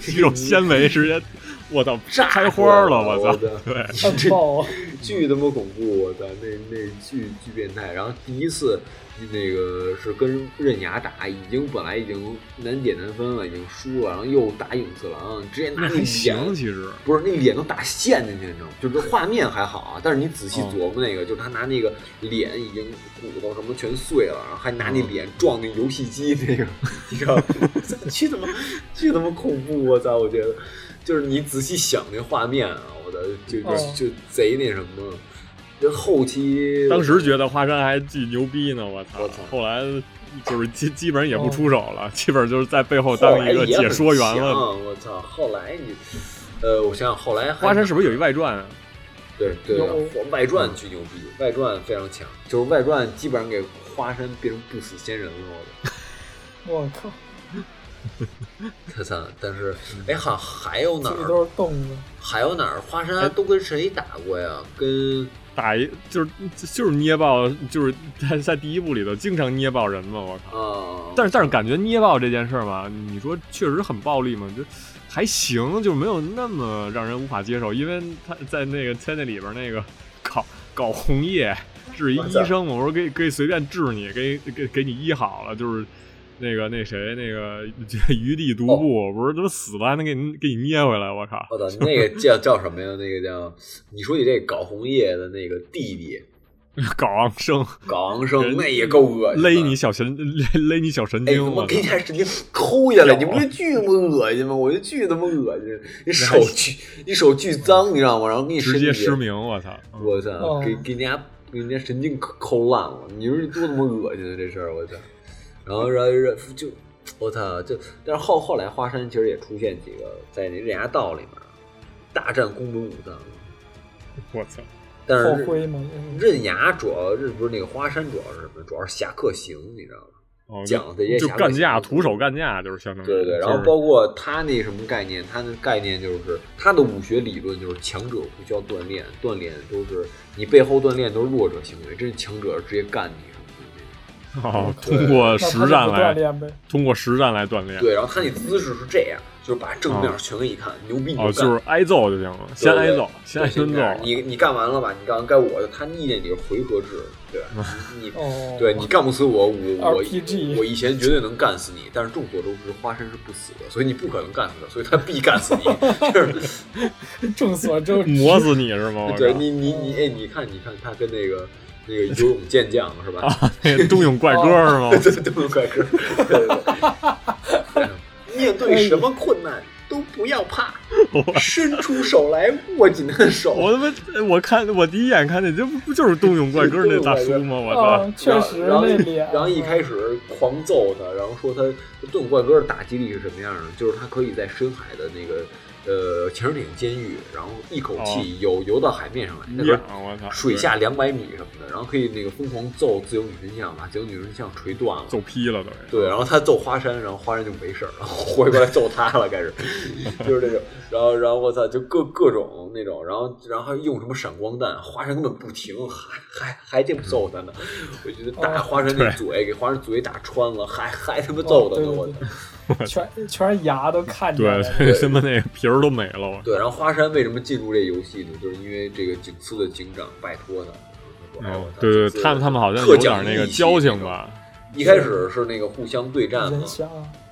肌肉纤维直接我操开花了，我操，对，爆，巨他妈恐怖，我操，那那巨巨变态。然后第一次。那个是跟刃牙打，已经本来已经难解难分了，已经输了，然后又打影次郎，直接拿那脸，其实不是那脸都打陷进去，你知道吗？就是画面还好啊，但是你仔细琢磨那个，就是他拿那个脸已经骨头什么全碎了，然后还拿那脸撞那游戏机那个，你知道吗？巨他妈巨他妈恐怖！我操，我觉得就是你仔细想那画面啊，我的就就就贼那什么。这后期，当时觉得华山还巨牛逼呢，我操！后来就是基基本上也不出手了，基本就是在背后当一个解说员了。我操！后来你，呃，我想想，后来华山是不是有一外传啊？对对，外传巨牛逼，外传非常强，就是外传基本上给花山变成不死仙人了。我靠！他操！但是，哎，好，还有哪儿？都是动物。还有哪儿？华山都跟谁打过呀？跟。打一就是就是捏爆，就是在在第一部里头经常捏爆人嘛，我靠！但是但是感觉捏爆这件事儿嘛，你说确实很暴力嘛，就还行，就没有那么让人无法接受，因为他在那个在那里边那个搞搞红叶治一医生嘛，我说可以可以随便治你，给给给你医好了，就是。那个那谁那个 余地独步不是都死了还能给你给你捏回来？我靠！我操，那个叫叫什么呀？那个叫你说你这搞红叶的那个弟弟，搞昂生，搞昂生那也够恶心，勒你小神勒勒你小神经，我给你神经抠下来，你不是巨他妈恶心吗？我就巨他妈恶心，你手巨你手巨脏，你知道吗？然后给你直接失明，我操！我操，给给人家给人家神经抠烂了，你说多他妈恶心啊！这事儿，我操！然后，然后就，我操，就，但是后后来花山其实也出现几个在那刃牙道里面大战宫本武藏。我操！但是刃牙主要刃不是那个花山主要是什么？主要是侠客行，你知道吗？讲这些就干架，徒手干架就是相当于对对。然后包括他那什么概念？他的概念就是他的武学理论就是强者不需要锻炼，锻炼都是你背后锻炼都是弱者行为，这是强者直接干你。哦，通过实战来通过实战来锻炼。对，然后他那姿势是这样，就是把正面全给你看，牛逼！哦，就是挨揍就行了，先挨揍，先挨顿揍。你你干完了吧？你干完该我的。他意念你是回合制，对 你对你干不死我，我我我以前绝对能干死你，但是众所周知，花生是不死的，所以你不可能干死他，所以他必干死你。就是众所周知，磨死你是吗？对你你你哎，你看你看他跟那个。那个游泳健将是吧？啊，那个冬泳怪哥是吗？对，冬泳怪哥。对对对。面对什么困难都不要怕，伸出手来握紧他的手。我他妈，我看我第一眼看见这不不就是冬泳怪哥那大叔吗？我操，确实那脸。然后一开始狂揍他，然后说他冬泳怪哥的打击力是什么样的？就是他可以在深海的那个。呃，潜水艇监狱，然后一口气游游到海面上来，那边水下两百米什么的，然后可以那个疯狂揍自由女神像，把自由女神像锤断了，揍劈了都。对，然后他揍花山，然后花山就没事儿，然后回过来揍他了，开始。就是这种，然后然后我操，就各各种那种，然后然后还用什么闪光弹，花山根本不停，还还还这么揍他呢，我觉得打花山那嘴，给花山嘴打穿了，还还他妈揍他呢，我。全全是牙都看见了，对，什么那个皮儿都没了。对，然后花山为什么进入这游戏呢？就是因为这个警司的警长拜托他。哦，对对，他们他们好像有点那个交情吧。一开始是那个互相对战嘛。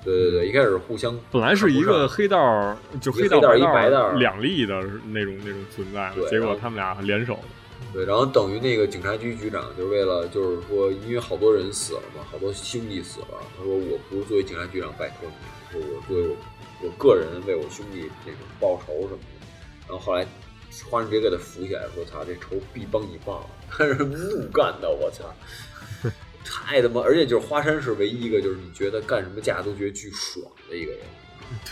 对对对，一开始互相本来是一个黑道，就黑道一白道两立的那种那种存在，结果他们俩联手。对，然后等于那个警察局局长就是为了，就是说，因为好多人死了嘛，好多兄弟死了。他说：“我不是作为警察局长拜托你，说我作为我我个人为我兄弟那种报仇什么的。”然后后来花山直接给他扶起来，说：“操，这仇必帮你报。”他是怒干的，我操，太他妈！而且就是花山是唯一一个，就是你觉得干什么架都觉得巨爽的一个人。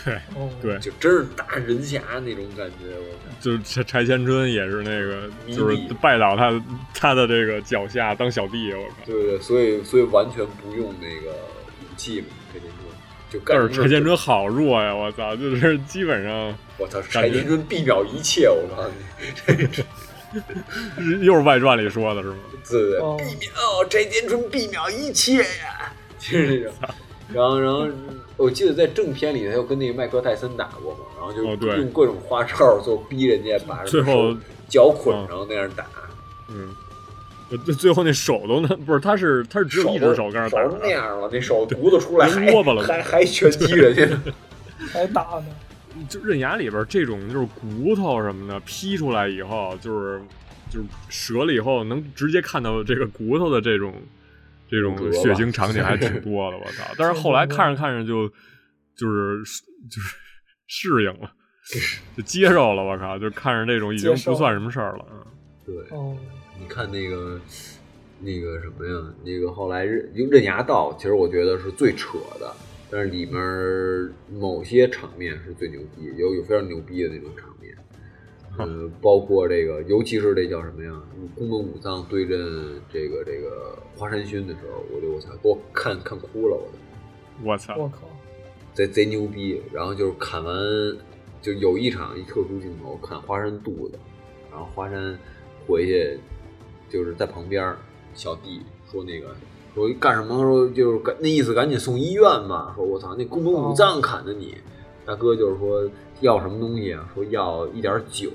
对，对，就真是大人侠那种感觉，我就是柴柴千春也是那个，就是拜倒他他的这个脚下当小弟，我靠。对对，所以所以完全不用那个武器嘛，柴千春就。但是柴千春好弱呀，我操，就是基本上，我操，柴千春必秒一切，我告诉你，又是外传里说的是吗？对对，必秒柴千春必秒一切呀，就是这种。然后，然后我记得在正片里，他又跟那个麦克泰森打过嘛，然后就用各种花招，就逼人家把最后脚捆上那样打。嗯，最最后那手都那不是，他是他是只有一只手跟那打，那样了，那手骨头出来还还还拳击人家，还打呢。就刃牙里边这种就是骨头什么的劈出来以后，就是就是折了以后能直接看到这个骨头的这种。这种血腥场景还挺 多的，我操！但是后来看着看着就就是就是 适应了，就接受了，我靠！就看着这种已经不算什么事儿了。对，你看那个那个什么呀？那个后来用刃牙道，其实我觉得是最扯的，但是里面某些场面是最牛逼，有有非常牛逼的那种场面。嗯，包括这个，尤其是这叫什么呀？宫本武藏对阵这个这个花山勋的时候，我就我操，给我看看哭了，我我操，我靠，贼贼牛逼！然后就是砍完，就有一场一特殊镜头，砍花山肚子，然后花山回去就是在旁边，小弟说那个说干什么？说就是赶那意思，赶紧送医院吧。说我操，那宫本武藏砍的你，大哥就是说。要什么东西啊？说要一点酒，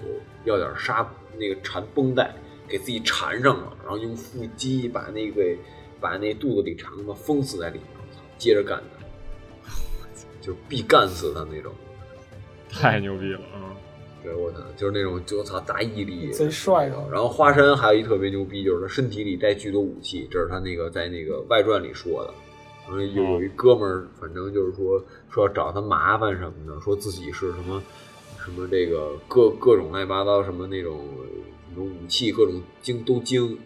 要点纱那个缠绷带，给自己缠上了，然后用腹肌把那个把那肚子里肠子封死在里面，接着干的，就必干死他那种，太牛逼了啊！对我操，就是那种就操大毅力，贼帅啊！然后花山还有一特别牛逼，就是他身体里带巨多武器，这是他那个在那个外传里说的。然后有一哥们儿，反正就是说说要找他麻烦什么的，说自己是什么什么这个各各种乱七八糟什么那种什么武器，各种精都精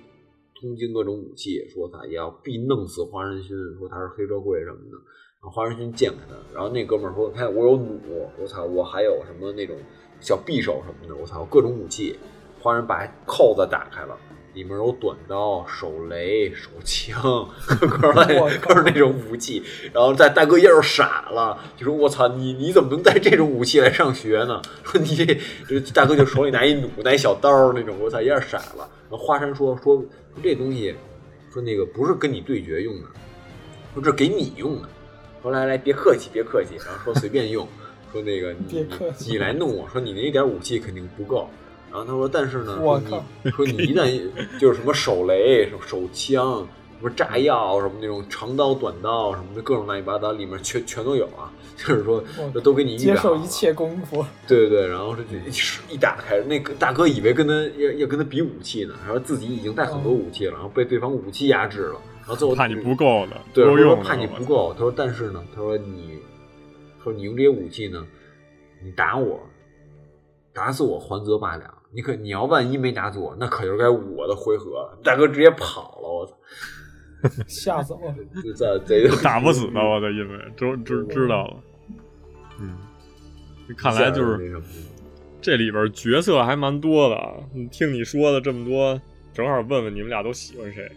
通经各种武器，说他要必弄死花山勋，说他是黑社会什么的。然后花山勋见他，然后那哥们儿说：“看我有弩，我操，我还有什么那种小匕首什么的，我操，各种武器。”花仁把扣子打开了。里面有短刀、手雷、手枪，各种各种那种武器。然后在大哥一下傻了，就说：“我操，你你怎么能带这种武器来上学呢？” 说你这大哥就手里拿一弩，拿一小刀那种。我操，一下傻了。然后华山说：“说这东西，说那个不是跟你对决用的，说这给你用的。说来来，别客气，别客气。然后说随便用，说那个你你来弄我，说你那一点武器肯定不够。”然后他说：“但是呢，说你说你一旦就是什么手雷、手枪、什么炸药什么那种长刀短刀什么的各种乱七八糟，里面全全都有啊。就是说，这都给你接受一切功夫。对对对，然后这一打开，那个大哥以为跟他要要跟他比武器呢，然后自己已经带很多武器了，然后被对方武器压制了，然后最后怕你不够呢，对，说怕你不够。他说，但是呢，他说你，说你用这些武器呢，你打我，打死我还则罢了。你可你要万一没打死我，那可就该我的回合。大哥直接跑了，我操！吓死我了！这这打不死他，我的，因为知知知道了。嗯，看来就是这里边角色还蛮多的。听你说的这么多，正好问问你们俩都喜欢谁？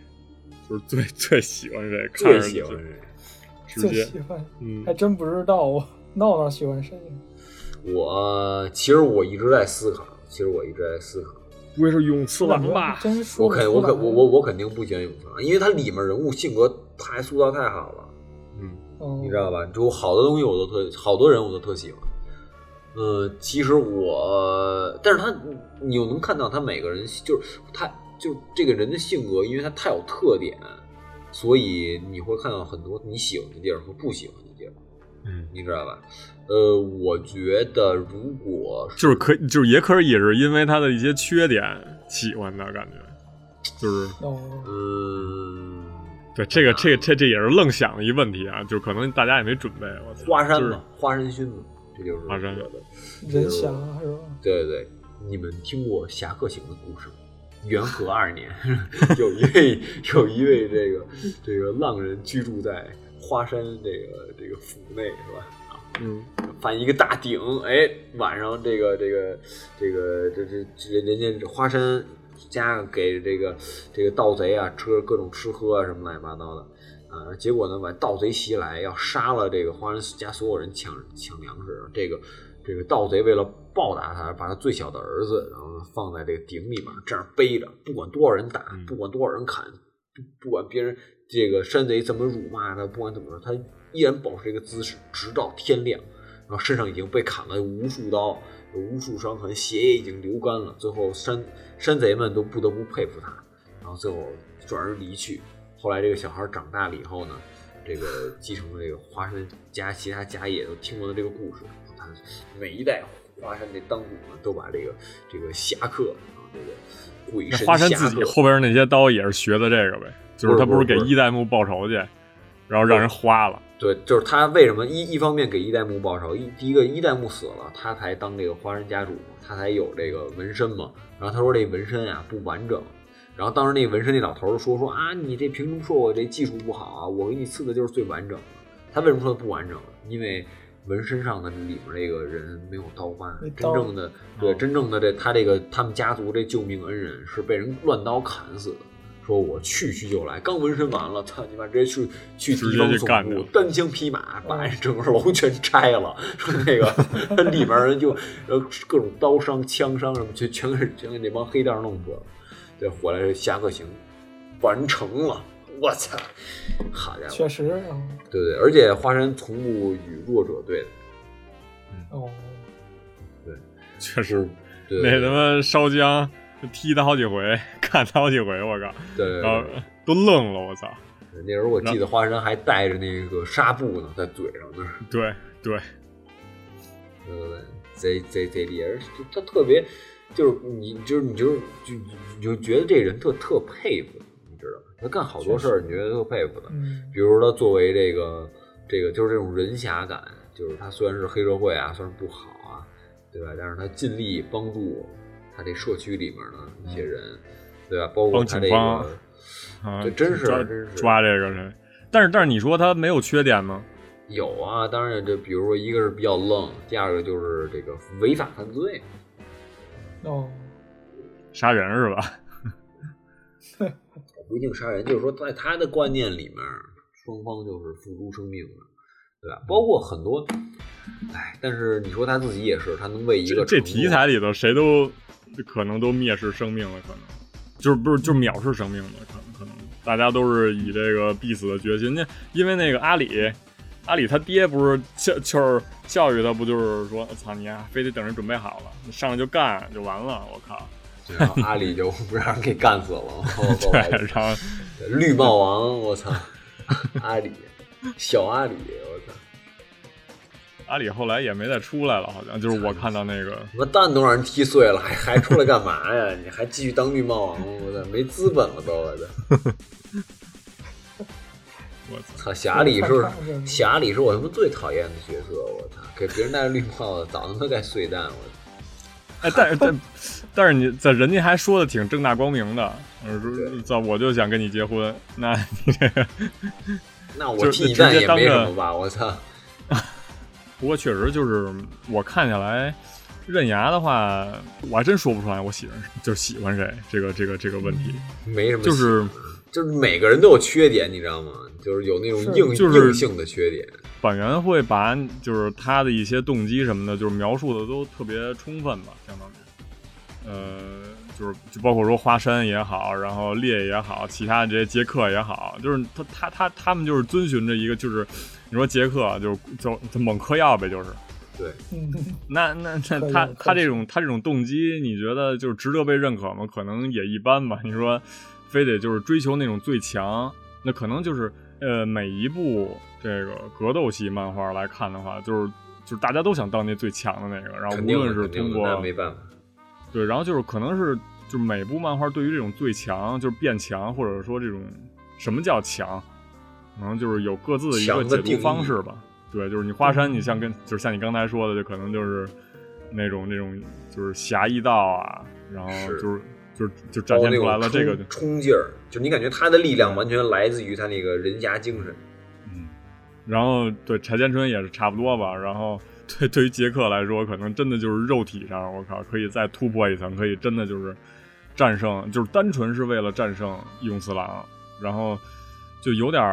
就是最最喜欢谁？最喜欢谁？最喜欢？嗯，还真不知道。我闹闹喜欢谁？我其实我一直在思考。其实我一直在思考。不会是永次郎吧？我肯我肯我我我肯定不喜欢永次郎，因为他里面人物性格太塑造太好了。嗯，你知道吧？就好多东西我都特，好多人我都特喜欢。呃，其实我，但是他你又能看到他每个人，就是他就这个人的性格，因为他太有特点，所以你会看到很多你喜欢的地儿和不喜欢的地儿。嗯，你知道吧？呃，我觉得如果就是可，就是也可以是因为他的一些缺点喜欢的感觉，就是嗯，对，这个这个这这也是愣想的一问题啊，就是可能大家也没准备。我操，花山嘛，花山薰嘛，这就是花山的人侠是吧？对对对，你们听过《侠客行》的故事吗？元和二年，有一位有一位这个这个浪人居住在花山这个这个府内，是吧？嗯，翻一个大顶，哎，晚上这个这个这个这这这人家花山家给这个这个盗贼啊吃各种吃喝啊什么乱七八糟的。啊，结果呢，把盗贼袭来要杀了这个花山家所有人抢抢粮食，这个这个盗贼为了报答他，把他最小的儿子然后放在这个鼎里面这样背着，不管多少人打，不管多少人砍，不不管别人这个山贼怎么辱骂他，不管怎么说他。依然保持这个姿势，直到天亮。然后身上已经被砍了无数刀，有无数伤痕，血也已经流干了。最后山山贼们都不得不佩服他。然后最后转而离去。后来这个小孩长大了以后呢，这个继承了这个华山家其他家业，都听闻了这个故事。他每一代华山的当主呢都把这个这个侠客啊，这个鬼神华山自己后边那些刀也是学的这个呗，就是他不是给一代目报仇去，然后让人花了。对，就是他为什么一一方面给一代目报仇，一第一个一代目死了，他才当这个花人家主，他才有这个纹身嘛。然后他说这纹身啊不完整，然后当时那纹身那老头说说啊，你这凭什么说我这技术不好啊？我给你刺的就是最完整的。他为什么说不完整？因为纹身上的里面这个人没有刀疤，真正的对真正的这他这个他们家族这救命恩人是被人乱刀砍死的。说我去去就来，刚纹身完了，操你妈，直接去去敌方总部，单枪匹马把整个楼全拆了。说 那个里边人就呃各种刀伤、枪伤什么，全全给全给那帮黑蛋弄死了。这回来侠客行完成了，我操，好家伙，确实，啊对对，而且华山从不与弱者对的。哦，对，确实，对那他妈烧江。踢他好几回，看他好几回，我靠！对，然后都愣了，我操！那时候我记得花生还带着那个纱布呢，在嘴上那儿。对 对，对对对，贼贼贼厉害！他特别，就是你，就是你，就是就你就觉得这人特特佩服，你知道吗？他干好多事儿，你觉得特佩服的。比如说他作为这个这个，就是这种人侠感，就是他虽然是黑社会啊，虽然不好啊，对吧？但是他尽力帮助。他这社区里面的一些人，对吧？包括他这个，啊，真是真是抓这个人。但是但是你说他没有缺点吗？有啊，当然这比如说一个是比较愣，第二个就是这个违法犯罪。哦，杀人是吧？不一定杀人，就是说在他的观念里面，双方就是付出生命的，对吧？包括很多，哎，但是你说他自己也是，他能为一个这题材里头谁都。可能都蔑视生命了，可能就是不是就藐视生命了，可能可能大家都是以这个必死的决心。那因为那个阿里，阿里他爹不是教就是教育他，不就是说操你啊，非得等人准备好了，上来就干就完了。我靠，然后阿里就不让人给干死了，对，然后绿帽王，我操，阿里，小阿里，阿里后来也没再出来了，好像就是我看到那个，什么蛋都让人踢碎了，还还出来干嘛呀？你还继续当绿帽王？我操，没资本了都，我操。我操，侠里是侠里是我他妈最讨厌的角色，我操，给别人戴绿帽子，早他妈该碎蛋，我。哎，但是但但是你在人家还说的挺正大光明的，操，我就想跟你结婚，那你这个，那我替你蛋也没什么吧，我操。不过确实就是我看下来，刃牙的话，我还真说不出来我喜欢就喜欢谁，这个这个这个问题没什么，就是就是每个人都有缺点，你知道吗？就是有那种硬硬性的缺点。板垣会把就是他的一些动机什么的，就是描述的都特别充分吧，相当于，呃，就是就包括说花山也好，然后烈也好，其他的这些杰克也好，就是他他他他们就是遵循着一个就是你说杰克就是就就猛嗑药呗，就是对，那那那他他这种他这种动机，你觉得就是值得被认可吗？可能也一般吧。你说非得就是追求那种最强，那可能就是。呃，每一部这个格斗系漫画来看的话，就是就是大家都想当那最强的那个，然后无论是通过没办法，对，然后就是可能是就是每部漫画对于这种最强，就是变强，或者说这种什么叫强，可能就是有各自的一个解读方式吧。对，就是你华山，你像跟就是像你刚才说的，就可能就是那种那种就是侠义道啊，然后就是。就是就展现出来了这个冲劲儿，就你感觉他的力量完全来自于他那个人侠精神。嗯，然后对柴千春也是差不多吧。然后 对对于杰克来说，可能真的就是肉体上，我靠，可以再突破一层，可以真的就是战胜，就是单纯是为了战胜勇次郎，然后就有点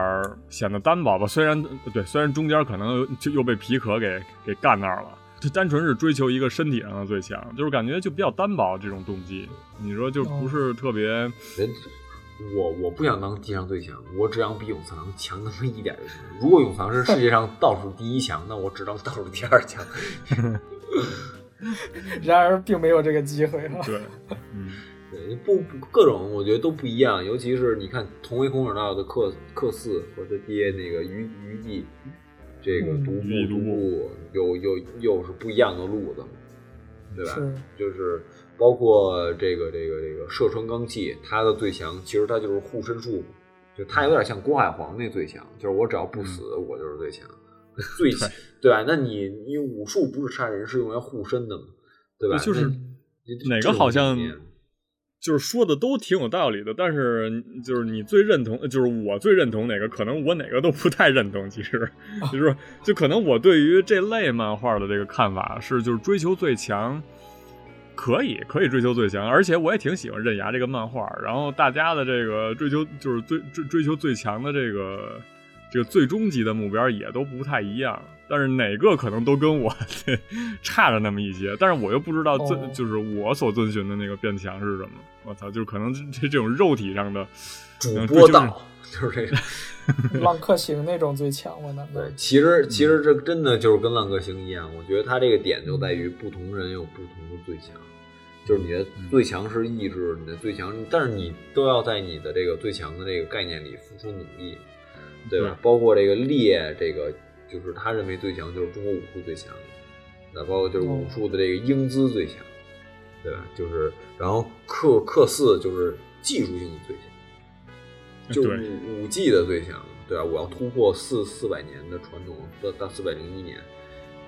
显得单薄吧。虽然对，虽然中间可能就又被皮壳给给干那儿了。就单纯是追求一个身体上的最强，就是感觉就比较单薄这种动机。你说就不是特别。人，我我不想当地上最强，我只想比永藏强那么一点就行。如果永藏是世界上倒数第一强，那我只当倒数第二强。然而并没有这个机会。对，嗯，对，不各种我觉得都不一样，尤其是你看同为空手道的克克四和他爹那个于于地。这个独步独步又又又是不一样的路子，对吧？就是包括这个这个这个射穿钢气，他的最强其实他就是护身术，就他有点像郭海皇那最强，就是我只要不死，我就是最强，最强，对吧？那你你武术不是杀人，是用来护身的嘛，对吧？就是哪个好像。就是说的都挺有道理的，但是就是你最认同，就是我最认同哪个，可能我哪个都不太认同。其实，就是就可能我对于这类漫画的这个看法是，就是追求最强，可以可以追求最强，而且我也挺喜欢刃牙这个漫画。然后大家的这个追求，就是追追追求最强的这个这个最终极的目标也都不太一样。但是哪个可能都跟我 差着那么一些，但是我又不知道遵就是我所遵循的那个变强是什么。我操，就是可能这这种肉体上的主播道，就是这个 浪客行那种最强吗？对，其实其实这真的就是跟浪客行一样，我觉得他这个点就在于不同人有不同的最强，就是你的最强是意志，你的最强，但是你都要在你的这个最强的这个概念里付出努力，对吧？包括这个列这个。就是他认为最强就是中国武术最强，那包括就是武术的这个英姿最强，对吧？就是然后克克四就是技术性的最强，就武武技的最强，对吧？我要突破四四百年的传统，到到四百零一年，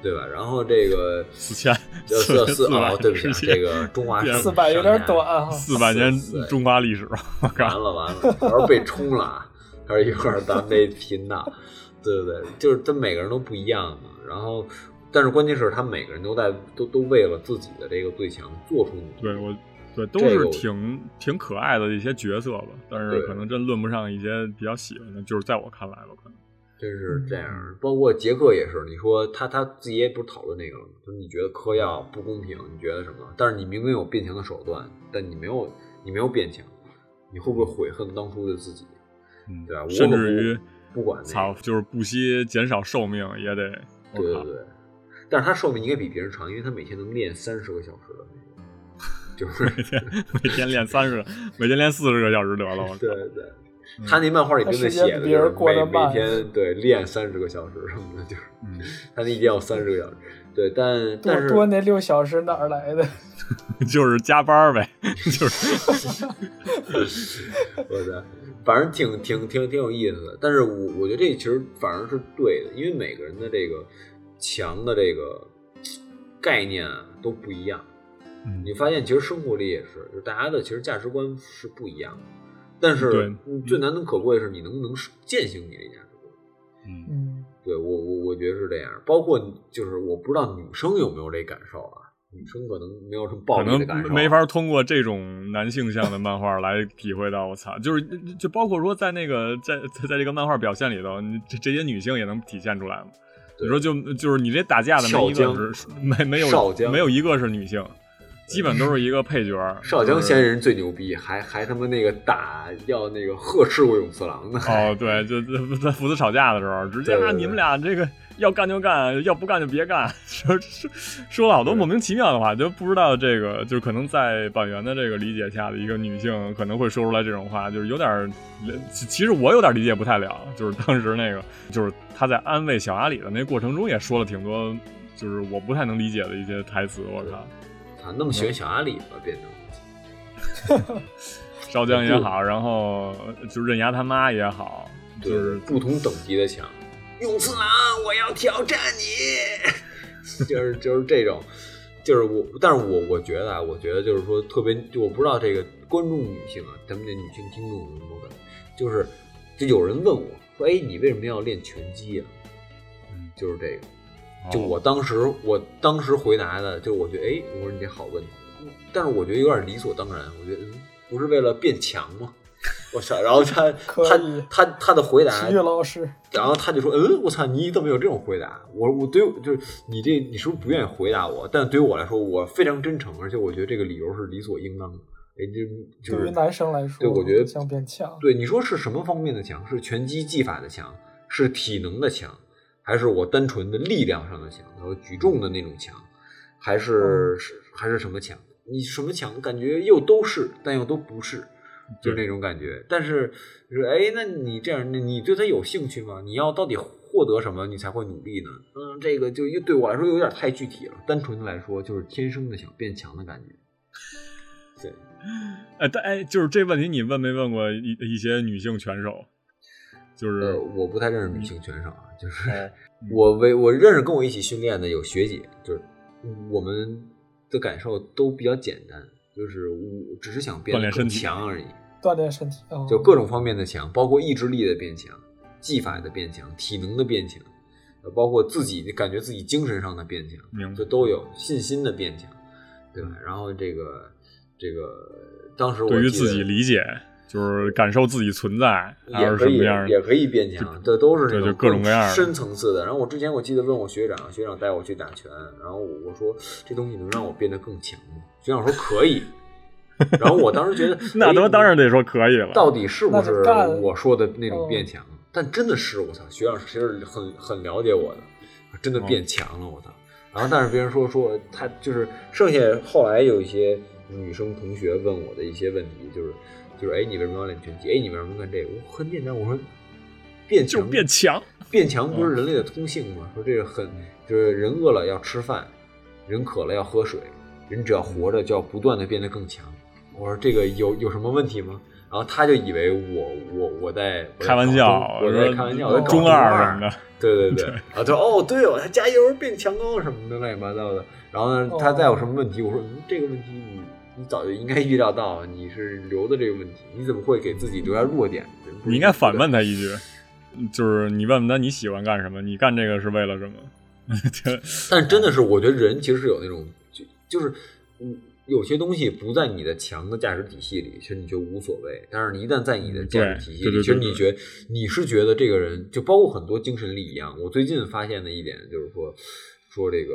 对吧？然后这个四千四四啊，对不起，这个中华四百有点短，四百年中华历史，完了完了，要是被冲了，还是一会儿咱们得拼呐。对对对，就是他每个人都不一样嘛。然后，但是关键是他每个人都在都都为了自己的这个最强做出努力。对我，对都是挺挺可爱的一些角色吧。但是可能真论不上一些比较喜欢的，就是在我看来吧，可能真是这样。包括杰克也是，你说他他自己也不是讨论那个了吗？就是你觉得嗑药不公平，你觉得什么？但是你明明有变强的手段，但你没有你没有变强，你会不会悔恨当初的自己？嗯，对吧？甚至于。不管操，就是不惜减少寿命也得。对对对，但是他寿命应该比别人长，因为他每天能练三十个小时的那种。就是每天每天练三十，每天练四十个小时得了。对对，他那漫画里真的写的，每每天对练三十个小时什么的，就是他那一天要三十个小时。对，但但是多那六小时哪儿来的？就是加班呗，就是。我的，反正挺挺挺挺有意思的。但是我我觉得这其实反而是对的，因为每个人的这个强的这个概念啊都不一样。你发现其实生活里也是，就大家的其实价值观是不一样的。但是最难能可贵的是你能不能践行你的价值观。嗯，对我我我觉得是这样。包括就是我不知道女生有没有这感受啊。女生可能没有什么暴力的感受，没法通过这种男性向的漫画来体会到。我操，就是就包括说在那个在在这个漫画表现里头，你这这些女性也能体现出来吗？你说就就是你这打架的没一个是没没有没有一个是女性，基本都是一个配角。少江仙人最牛逼，还还他妈那个打要那个呵斥过永次郎呢。哦，对，就在父子吵架的时候，直接你们俩这个。要干就干，要不干就别干，说说说了好多莫名其妙的话，就不知道这个就是可能在板垣的这个理解下的一个女性可能会说出来这种话，就是有点，其实我有点理解不太了，就是当时那个就是他在安慰小阿里的那过程中也说了挺多，就是我不太能理解的一些台词。我靠，他那么喜欢小阿里吗？变成少将也好，然后就刃牙他妈也好，就是不同等级的强。永次郎，我要挑战你，就是就是这种，就是我，但是我我觉得啊，我觉得就是说特别，就我不知道这个观众女性啊，咱们这女性听众有什么感觉？就是就有人问我说，哎，你为什么要练拳击啊？就是这个，就我当时我当时回答的，就我觉得，哎，我说你这好问题，但是我觉得有点理所当然，我觉得不是为了变强吗？我操！然后他 他他他的回答，体育老师。然后他就说：“嗯，我操，你怎么有这种回答？我我对就是你这你是不是不愿意回答我？但对于我来说，我非常真诚，而且我觉得这个理由是理所应当的。哎，就就是对于男生来说，对我觉得想变强。对你说是什么方面的强？是拳击技法的强，是体能的强，还是我单纯的力量上的强？然后举重的那种强，还是是还是什么强？你什么强？感觉又都是，但又都不是。”就是那种感觉，但是说，哎，那你这样，你对他有兴趣吗？你要到底获得什么，你才会努力呢？嗯，这个就又对我来说有点太具体了。单纯的来说，就是天生的想变强的感觉。对，哎，但哎，就是这问题，你问没问过一一些女性拳手？就是我不太认识女性拳手啊，就是我为我认识跟我一起训练的有学姐，就是我们的感受都比较简单。就是我只是想变得更强而已，锻炼身体，哦就各种方面的强，包括意志力的变强、技法的变强、体能的变强，包括自己感觉自己精神上的变强，就都有信心的变强，对吧？然后这个这个，当时我对于自己理解，就是感受自己存在，也可以也可以变强，这都是这种各种各样深层次的。然后我之前我记得问我学长，学长带我去打拳，然后我说这东西能让我变得更强吗？学长说可以，然后我当时觉得 那他妈当然得说可以了。到底是不是我说的那种变强？但真的是我操，学长其实很很了解我的，真的变强了我操。然后但是别人说说他就是剩下后来有一些女生同学问我的一些问题，就是就是哎你为什么要练拳击？哎你为什么干这个？我很简单，我说变强变强，变强不是人类的通性吗？说这个很就是人饿了要吃饭，人渴了要喝水。人只要活着，就要不断的变得更强。我说这个有有什么问题吗？然后他就以为我我我在开玩笑，我在开玩笑，我在中二什么的。对对对，啊，他说哦对哦，他加油变强哦什么的乱七八糟的。然后呢，他再有什么问题，我说这个问题你你早就应该预料到，你是留的这个问题，你怎么会给自己留下弱点？你应该反问他一句，就是你问问他你喜欢干什么？你干这个是为了什么？但真的是，我觉得人其实是有那种。就是，嗯，有些东西不在你的强的价值体系里，其实你就无所谓。但是你一旦在你的价值体系里，其实你觉你是觉得这个人，就包括很多精神力一样。我最近发现的一点就是说，说这个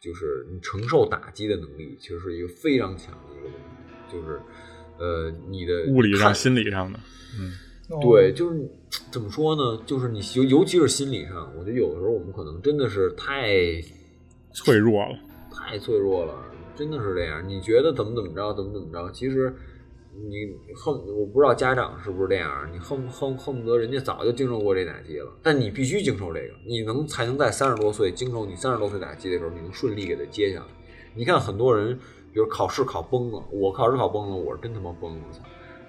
就是你承受打击的能力，其实是一个非常强的一个东西。就是呃，你的物理上、心理上的，嗯，对，就是怎么说呢？就是你尤尤其是心理上，我觉得有的时候我们可能真的是太脆弱了。太脆弱了，真的是这样。你觉得怎么怎么着，怎么怎么着，其实你恨我不知道家长是不是这样，你恨恨恨不得人家早就经受过这打击了，但你必须经受这个，你能才能在三十多岁经受你三十多岁打击的时候，你能顺利给他接下来。你看很多人，比如考试考崩了，我考试考崩了，我是真他妈崩了，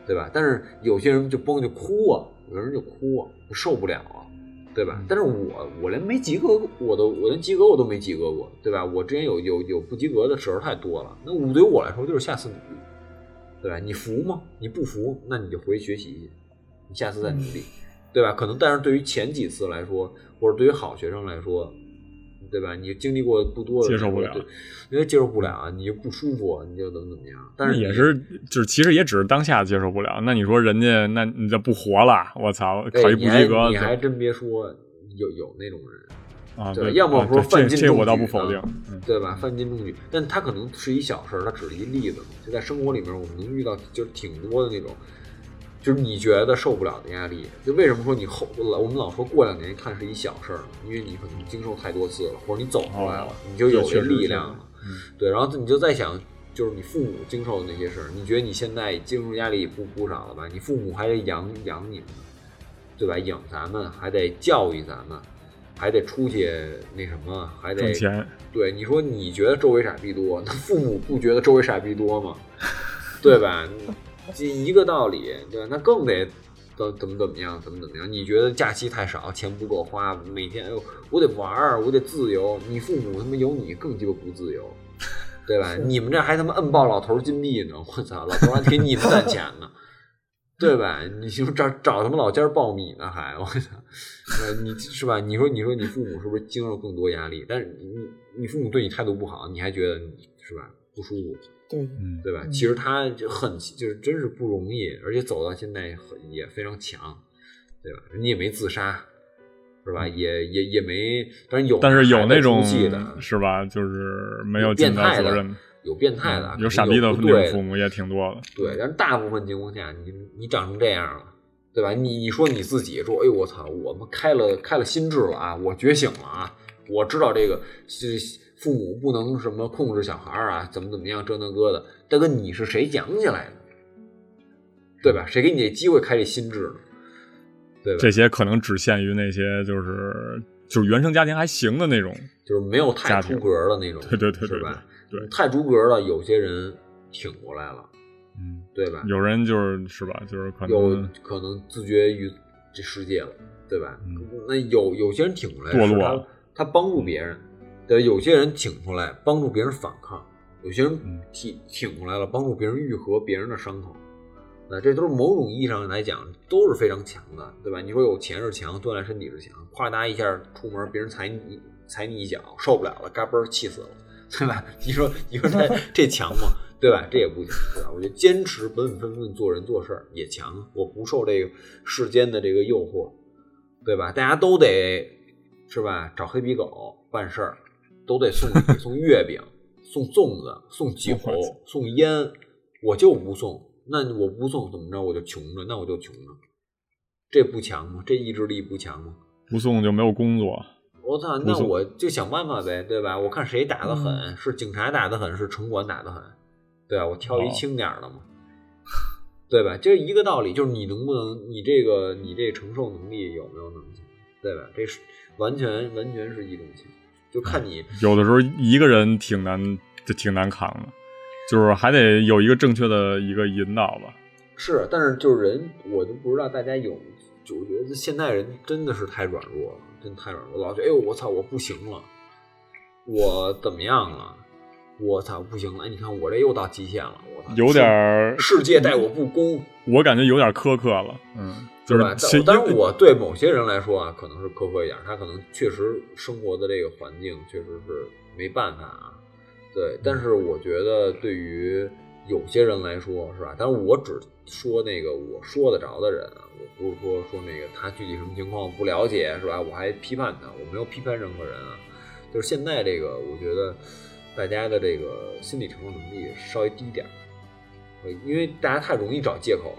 对吧？但是有些人就崩就哭啊，有人就哭啊，受不了啊。对吧？但是我我连没及格，我都我连及格我都没及格过，对吧？我之前有有有不及格的时候太多了。那对于我来说就是下次努力，对吧？你服吗？你不服，那你就回去学习去，你下次再努力，对吧？可能但是对于前几次来说，或者对于好学生来说。对吧？你经历过不多，接受不了，因为接受不了啊，你就不舒服，你就怎么怎么样。但是也是，就是其实也只是当下接受不了。那你说人家，那你就不活了？我操，考一不及格，你还真别说，有有那种人啊，对，要么说犯禁这我倒不否定，对吧？犯禁中举，但他可能是一小事，他只是一例子。就在生活里面，我们能遇到就是挺多的那种。就是你觉得受不了的压力，就为什么说你后我们老说过两年看是一小事儿呢？因为你可能经受太多次了，或者你走出来了，你就有这力量了。对，然后你就在想，就是你父母经受的那些事儿，你觉得你现在经受压力不不少了吧？你父母还得养养你们，对吧？养咱们，还得教育咱们，还得出去那什么，还得挣钱。对，你说你觉得周围傻逼多，那父母不觉得周围傻逼多吗？对吧？这一个道理，对吧？那更得怎怎么怎么样，怎么怎么样？你觉得假期太少，钱不够花，每天哎呦，我得玩儿，我得自由。你父母他妈有你更鸡巴不自由，对吧？你们这还他妈摁爆老头金币呢，我操，老头还给你们攒钱呢，对吧？你就找找他妈老家爆米呢，还我操，你是吧？你说你说你父母是不是经受更多压力？但是你你父母对你态度不好，你还觉得是吧不舒服？对，嗯，对吧？其实他就很，就是真是不容易，而且走到现在很也非常强，对吧？你也没自杀，是吧？也也也没，但是有，但是有那种，是吧？就是没有变态的，有变态的，有傻逼的父母也挺多的。对，但是大部分情况下，你你长成这样了，对吧？你你说你自己说，哎呦我操，我们开了开了心智了啊，我觉醒了啊，我知道这个是。父母不能什么控制小孩啊，怎么怎么样，这那个的。大哥，你是谁讲起来的？对吧？谁给你这机会开这心智呢？对吧？这些可能只限于那些就是就是原生家庭还行的那种，就是没有太出格的那种，对对对，是吧？对，太出格了，有些人挺过来了，嗯，对吧？有人就是是吧？就是可能有可能自绝于这世界了，对吧？那有有些人挺过来，堕落了，他帮助别人。对，有些人挺出来帮助别人反抗，有些人挺挺出来了帮助别人愈合别人的伤口，那这都是某种意义上来讲都是非常强的，对吧？你说有钱是强，锻炼身体是强，啪嗒一下出门，别人踩你踩你一脚，受不了了，嘎嘣气死了，对吧？你说你说这这强吗？对吧？这也不强，对吧？我觉得坚持本本分分做人做事儿也强，我不受这个世间的这个诱惑，对吧？大家都得是吧？找黑皮狗办事儿。都得送礼、送月饼、送粽子、送酒、送烟，我就不送。那我不送怎么着？我就穷着，那我就穷着。这不强吗？这意志力不强吗？不送就没有工作。我操，那我就想办法呗，对吧？我看谁打的狠，是警察打的狠，是城管打的狠，对吧？我挑一轻点的嘛，对吧？就一个道理，就是你能不能，你这个你这承受能力有没有那么强，对吧？这是完全完全是一种情况。就看你有的时候一个人挺难，就挺难扛的，就是还得有一个正确的一个引导吧。是，但是就是人，我就不知道大家有，就我觉得现在人真的是太软弱了，真太软弱，老觉得哎呦我操我不行了，我怎么样了？我操不行了！哎你看我这又到极限了，我操有点世界待我不公，我感觉有点苛刻了，嗯。是吧？但是我对某些人来说啊，可能是苛刻一点，他可能确实生活的这个环境确实是没办法啊。对，但是我觉得对于有些人来说，是吧？但是我只说那个我说得着的人啊，我不是说说那个他具体什么情况不了解，是吧？我还批判他，我没有批判任何人啊。就是现在这个，我觉得大家的这个心理承受能力稍微低点儿，因为大家太容易找借口。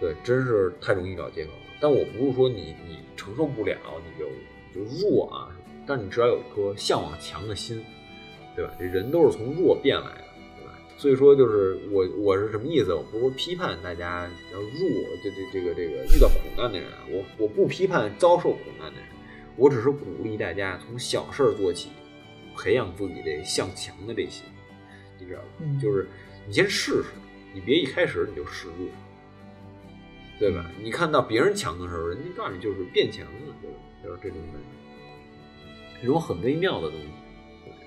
对，真是太容易找借口了。但我不是说你你承受不了，你就就弱啊。但你至少有一颗向往强的心，对吧？这人都是从弱变来的，对吧？所以说，就是我我是什么意思？我不是说批判大家要弱，这这这个这个遇到苦难的人，我我不批判遭受苦难的人，我只是鼓励大家从小事儿做起，培养自己这向强的这些，你知道吗？就是你先试试，你别一开始你就示弱。对吧？你看到别人强的时候，人家告诉你就是变强了，对吧？就是这种感觉，这种很微妙的东西。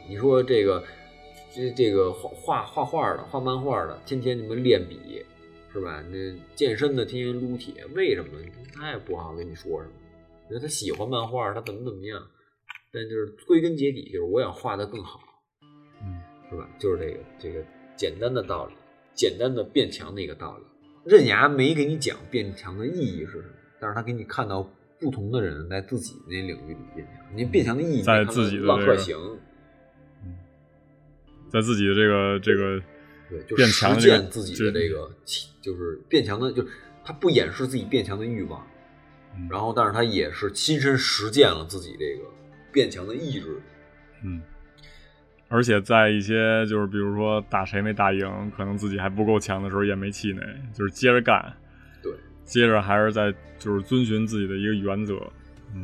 你说这个，这这个画画画画的、画漫画的，天天你们练笔，是吧？那健身的天天撸铁，为什么？他也不好跟你说什么。觉得他喜欢漫画，他怎么怎么样，但就是归根结底，就是我想画的更好，嗯，是吧？就是这个这个简单的道理，简单的变强的一个道理。刃牙没给你讲变强的意义是什么，但是他给你看到不同的人在自己那领域里变强。你变强的意义在自己的浪客行，在自己的这个这个对，就实践自己的这个，就是变强的，就是他不掩饰自己变强的欲望，然后但是他也是亲身实践了自己这个变强的意志，嗯。而且在一些就是比如说打谁没打赢，可能自己还不够强的时候，也没气馁，就是接着干。对，接着还是在就是遵循自己的一个原则，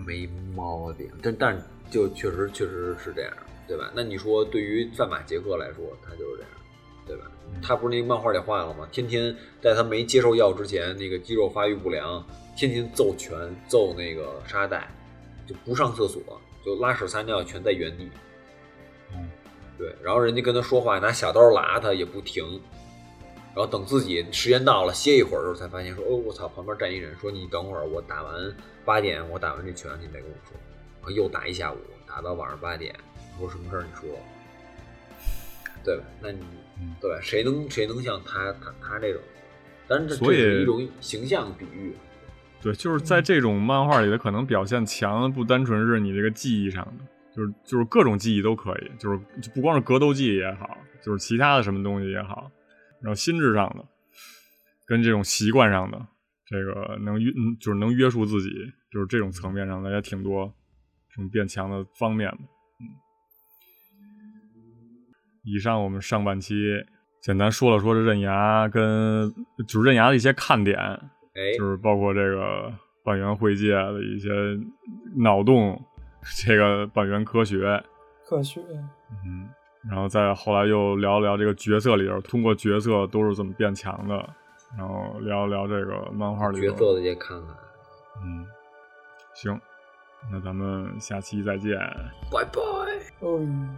没毛病。但但就确实确实是这样，对吧？那你说对于范马杰克来说，他就是这样，对吧？他不是那个漫画里画了吗？天天在他没接受药之前，那个肌肉发育不良，天天揍拳揍那个沙袋，就不上厕所，就拉屎撒尿全在原地。对，然后人家跟他说话，拿小刀拉他也不停，然后等自己时间到了歇一会儿的时候，才发现说：“哦，我操！旁边站一人，说你等会儿，我打完八点，我打完这拳，你再跟我说。”然后又打一下午，打到晚上八点，说什么事儿你说，对吧？那你对吧？谁能谁能像他他他这种？但是这是一种形象比喻。对，就是在这种漫画里的可能表现强，不单纯是你这个记忆上的。就是就是各种技艺都可以，就是不光是格斗技也好，就是其他的什么东西也好，然后心智上的，跟这种习惯上的，这个能约就是能约束自己，就是这种层面上的也挺多，这种变强的方面的。嗯，以上我们上半期简单说了说这刃牙跟就是刃牙的一些看点，哎，就是包括这个半圆会界的一些脑洞。这个本源科学，科学，嗯，然后再后来又聊聊这个角色里边，通过角色都是怎么变强的，然后聊聊这个漫画里角色的也看看，嗯，行，那咱们下期再见，拜拜，嗯。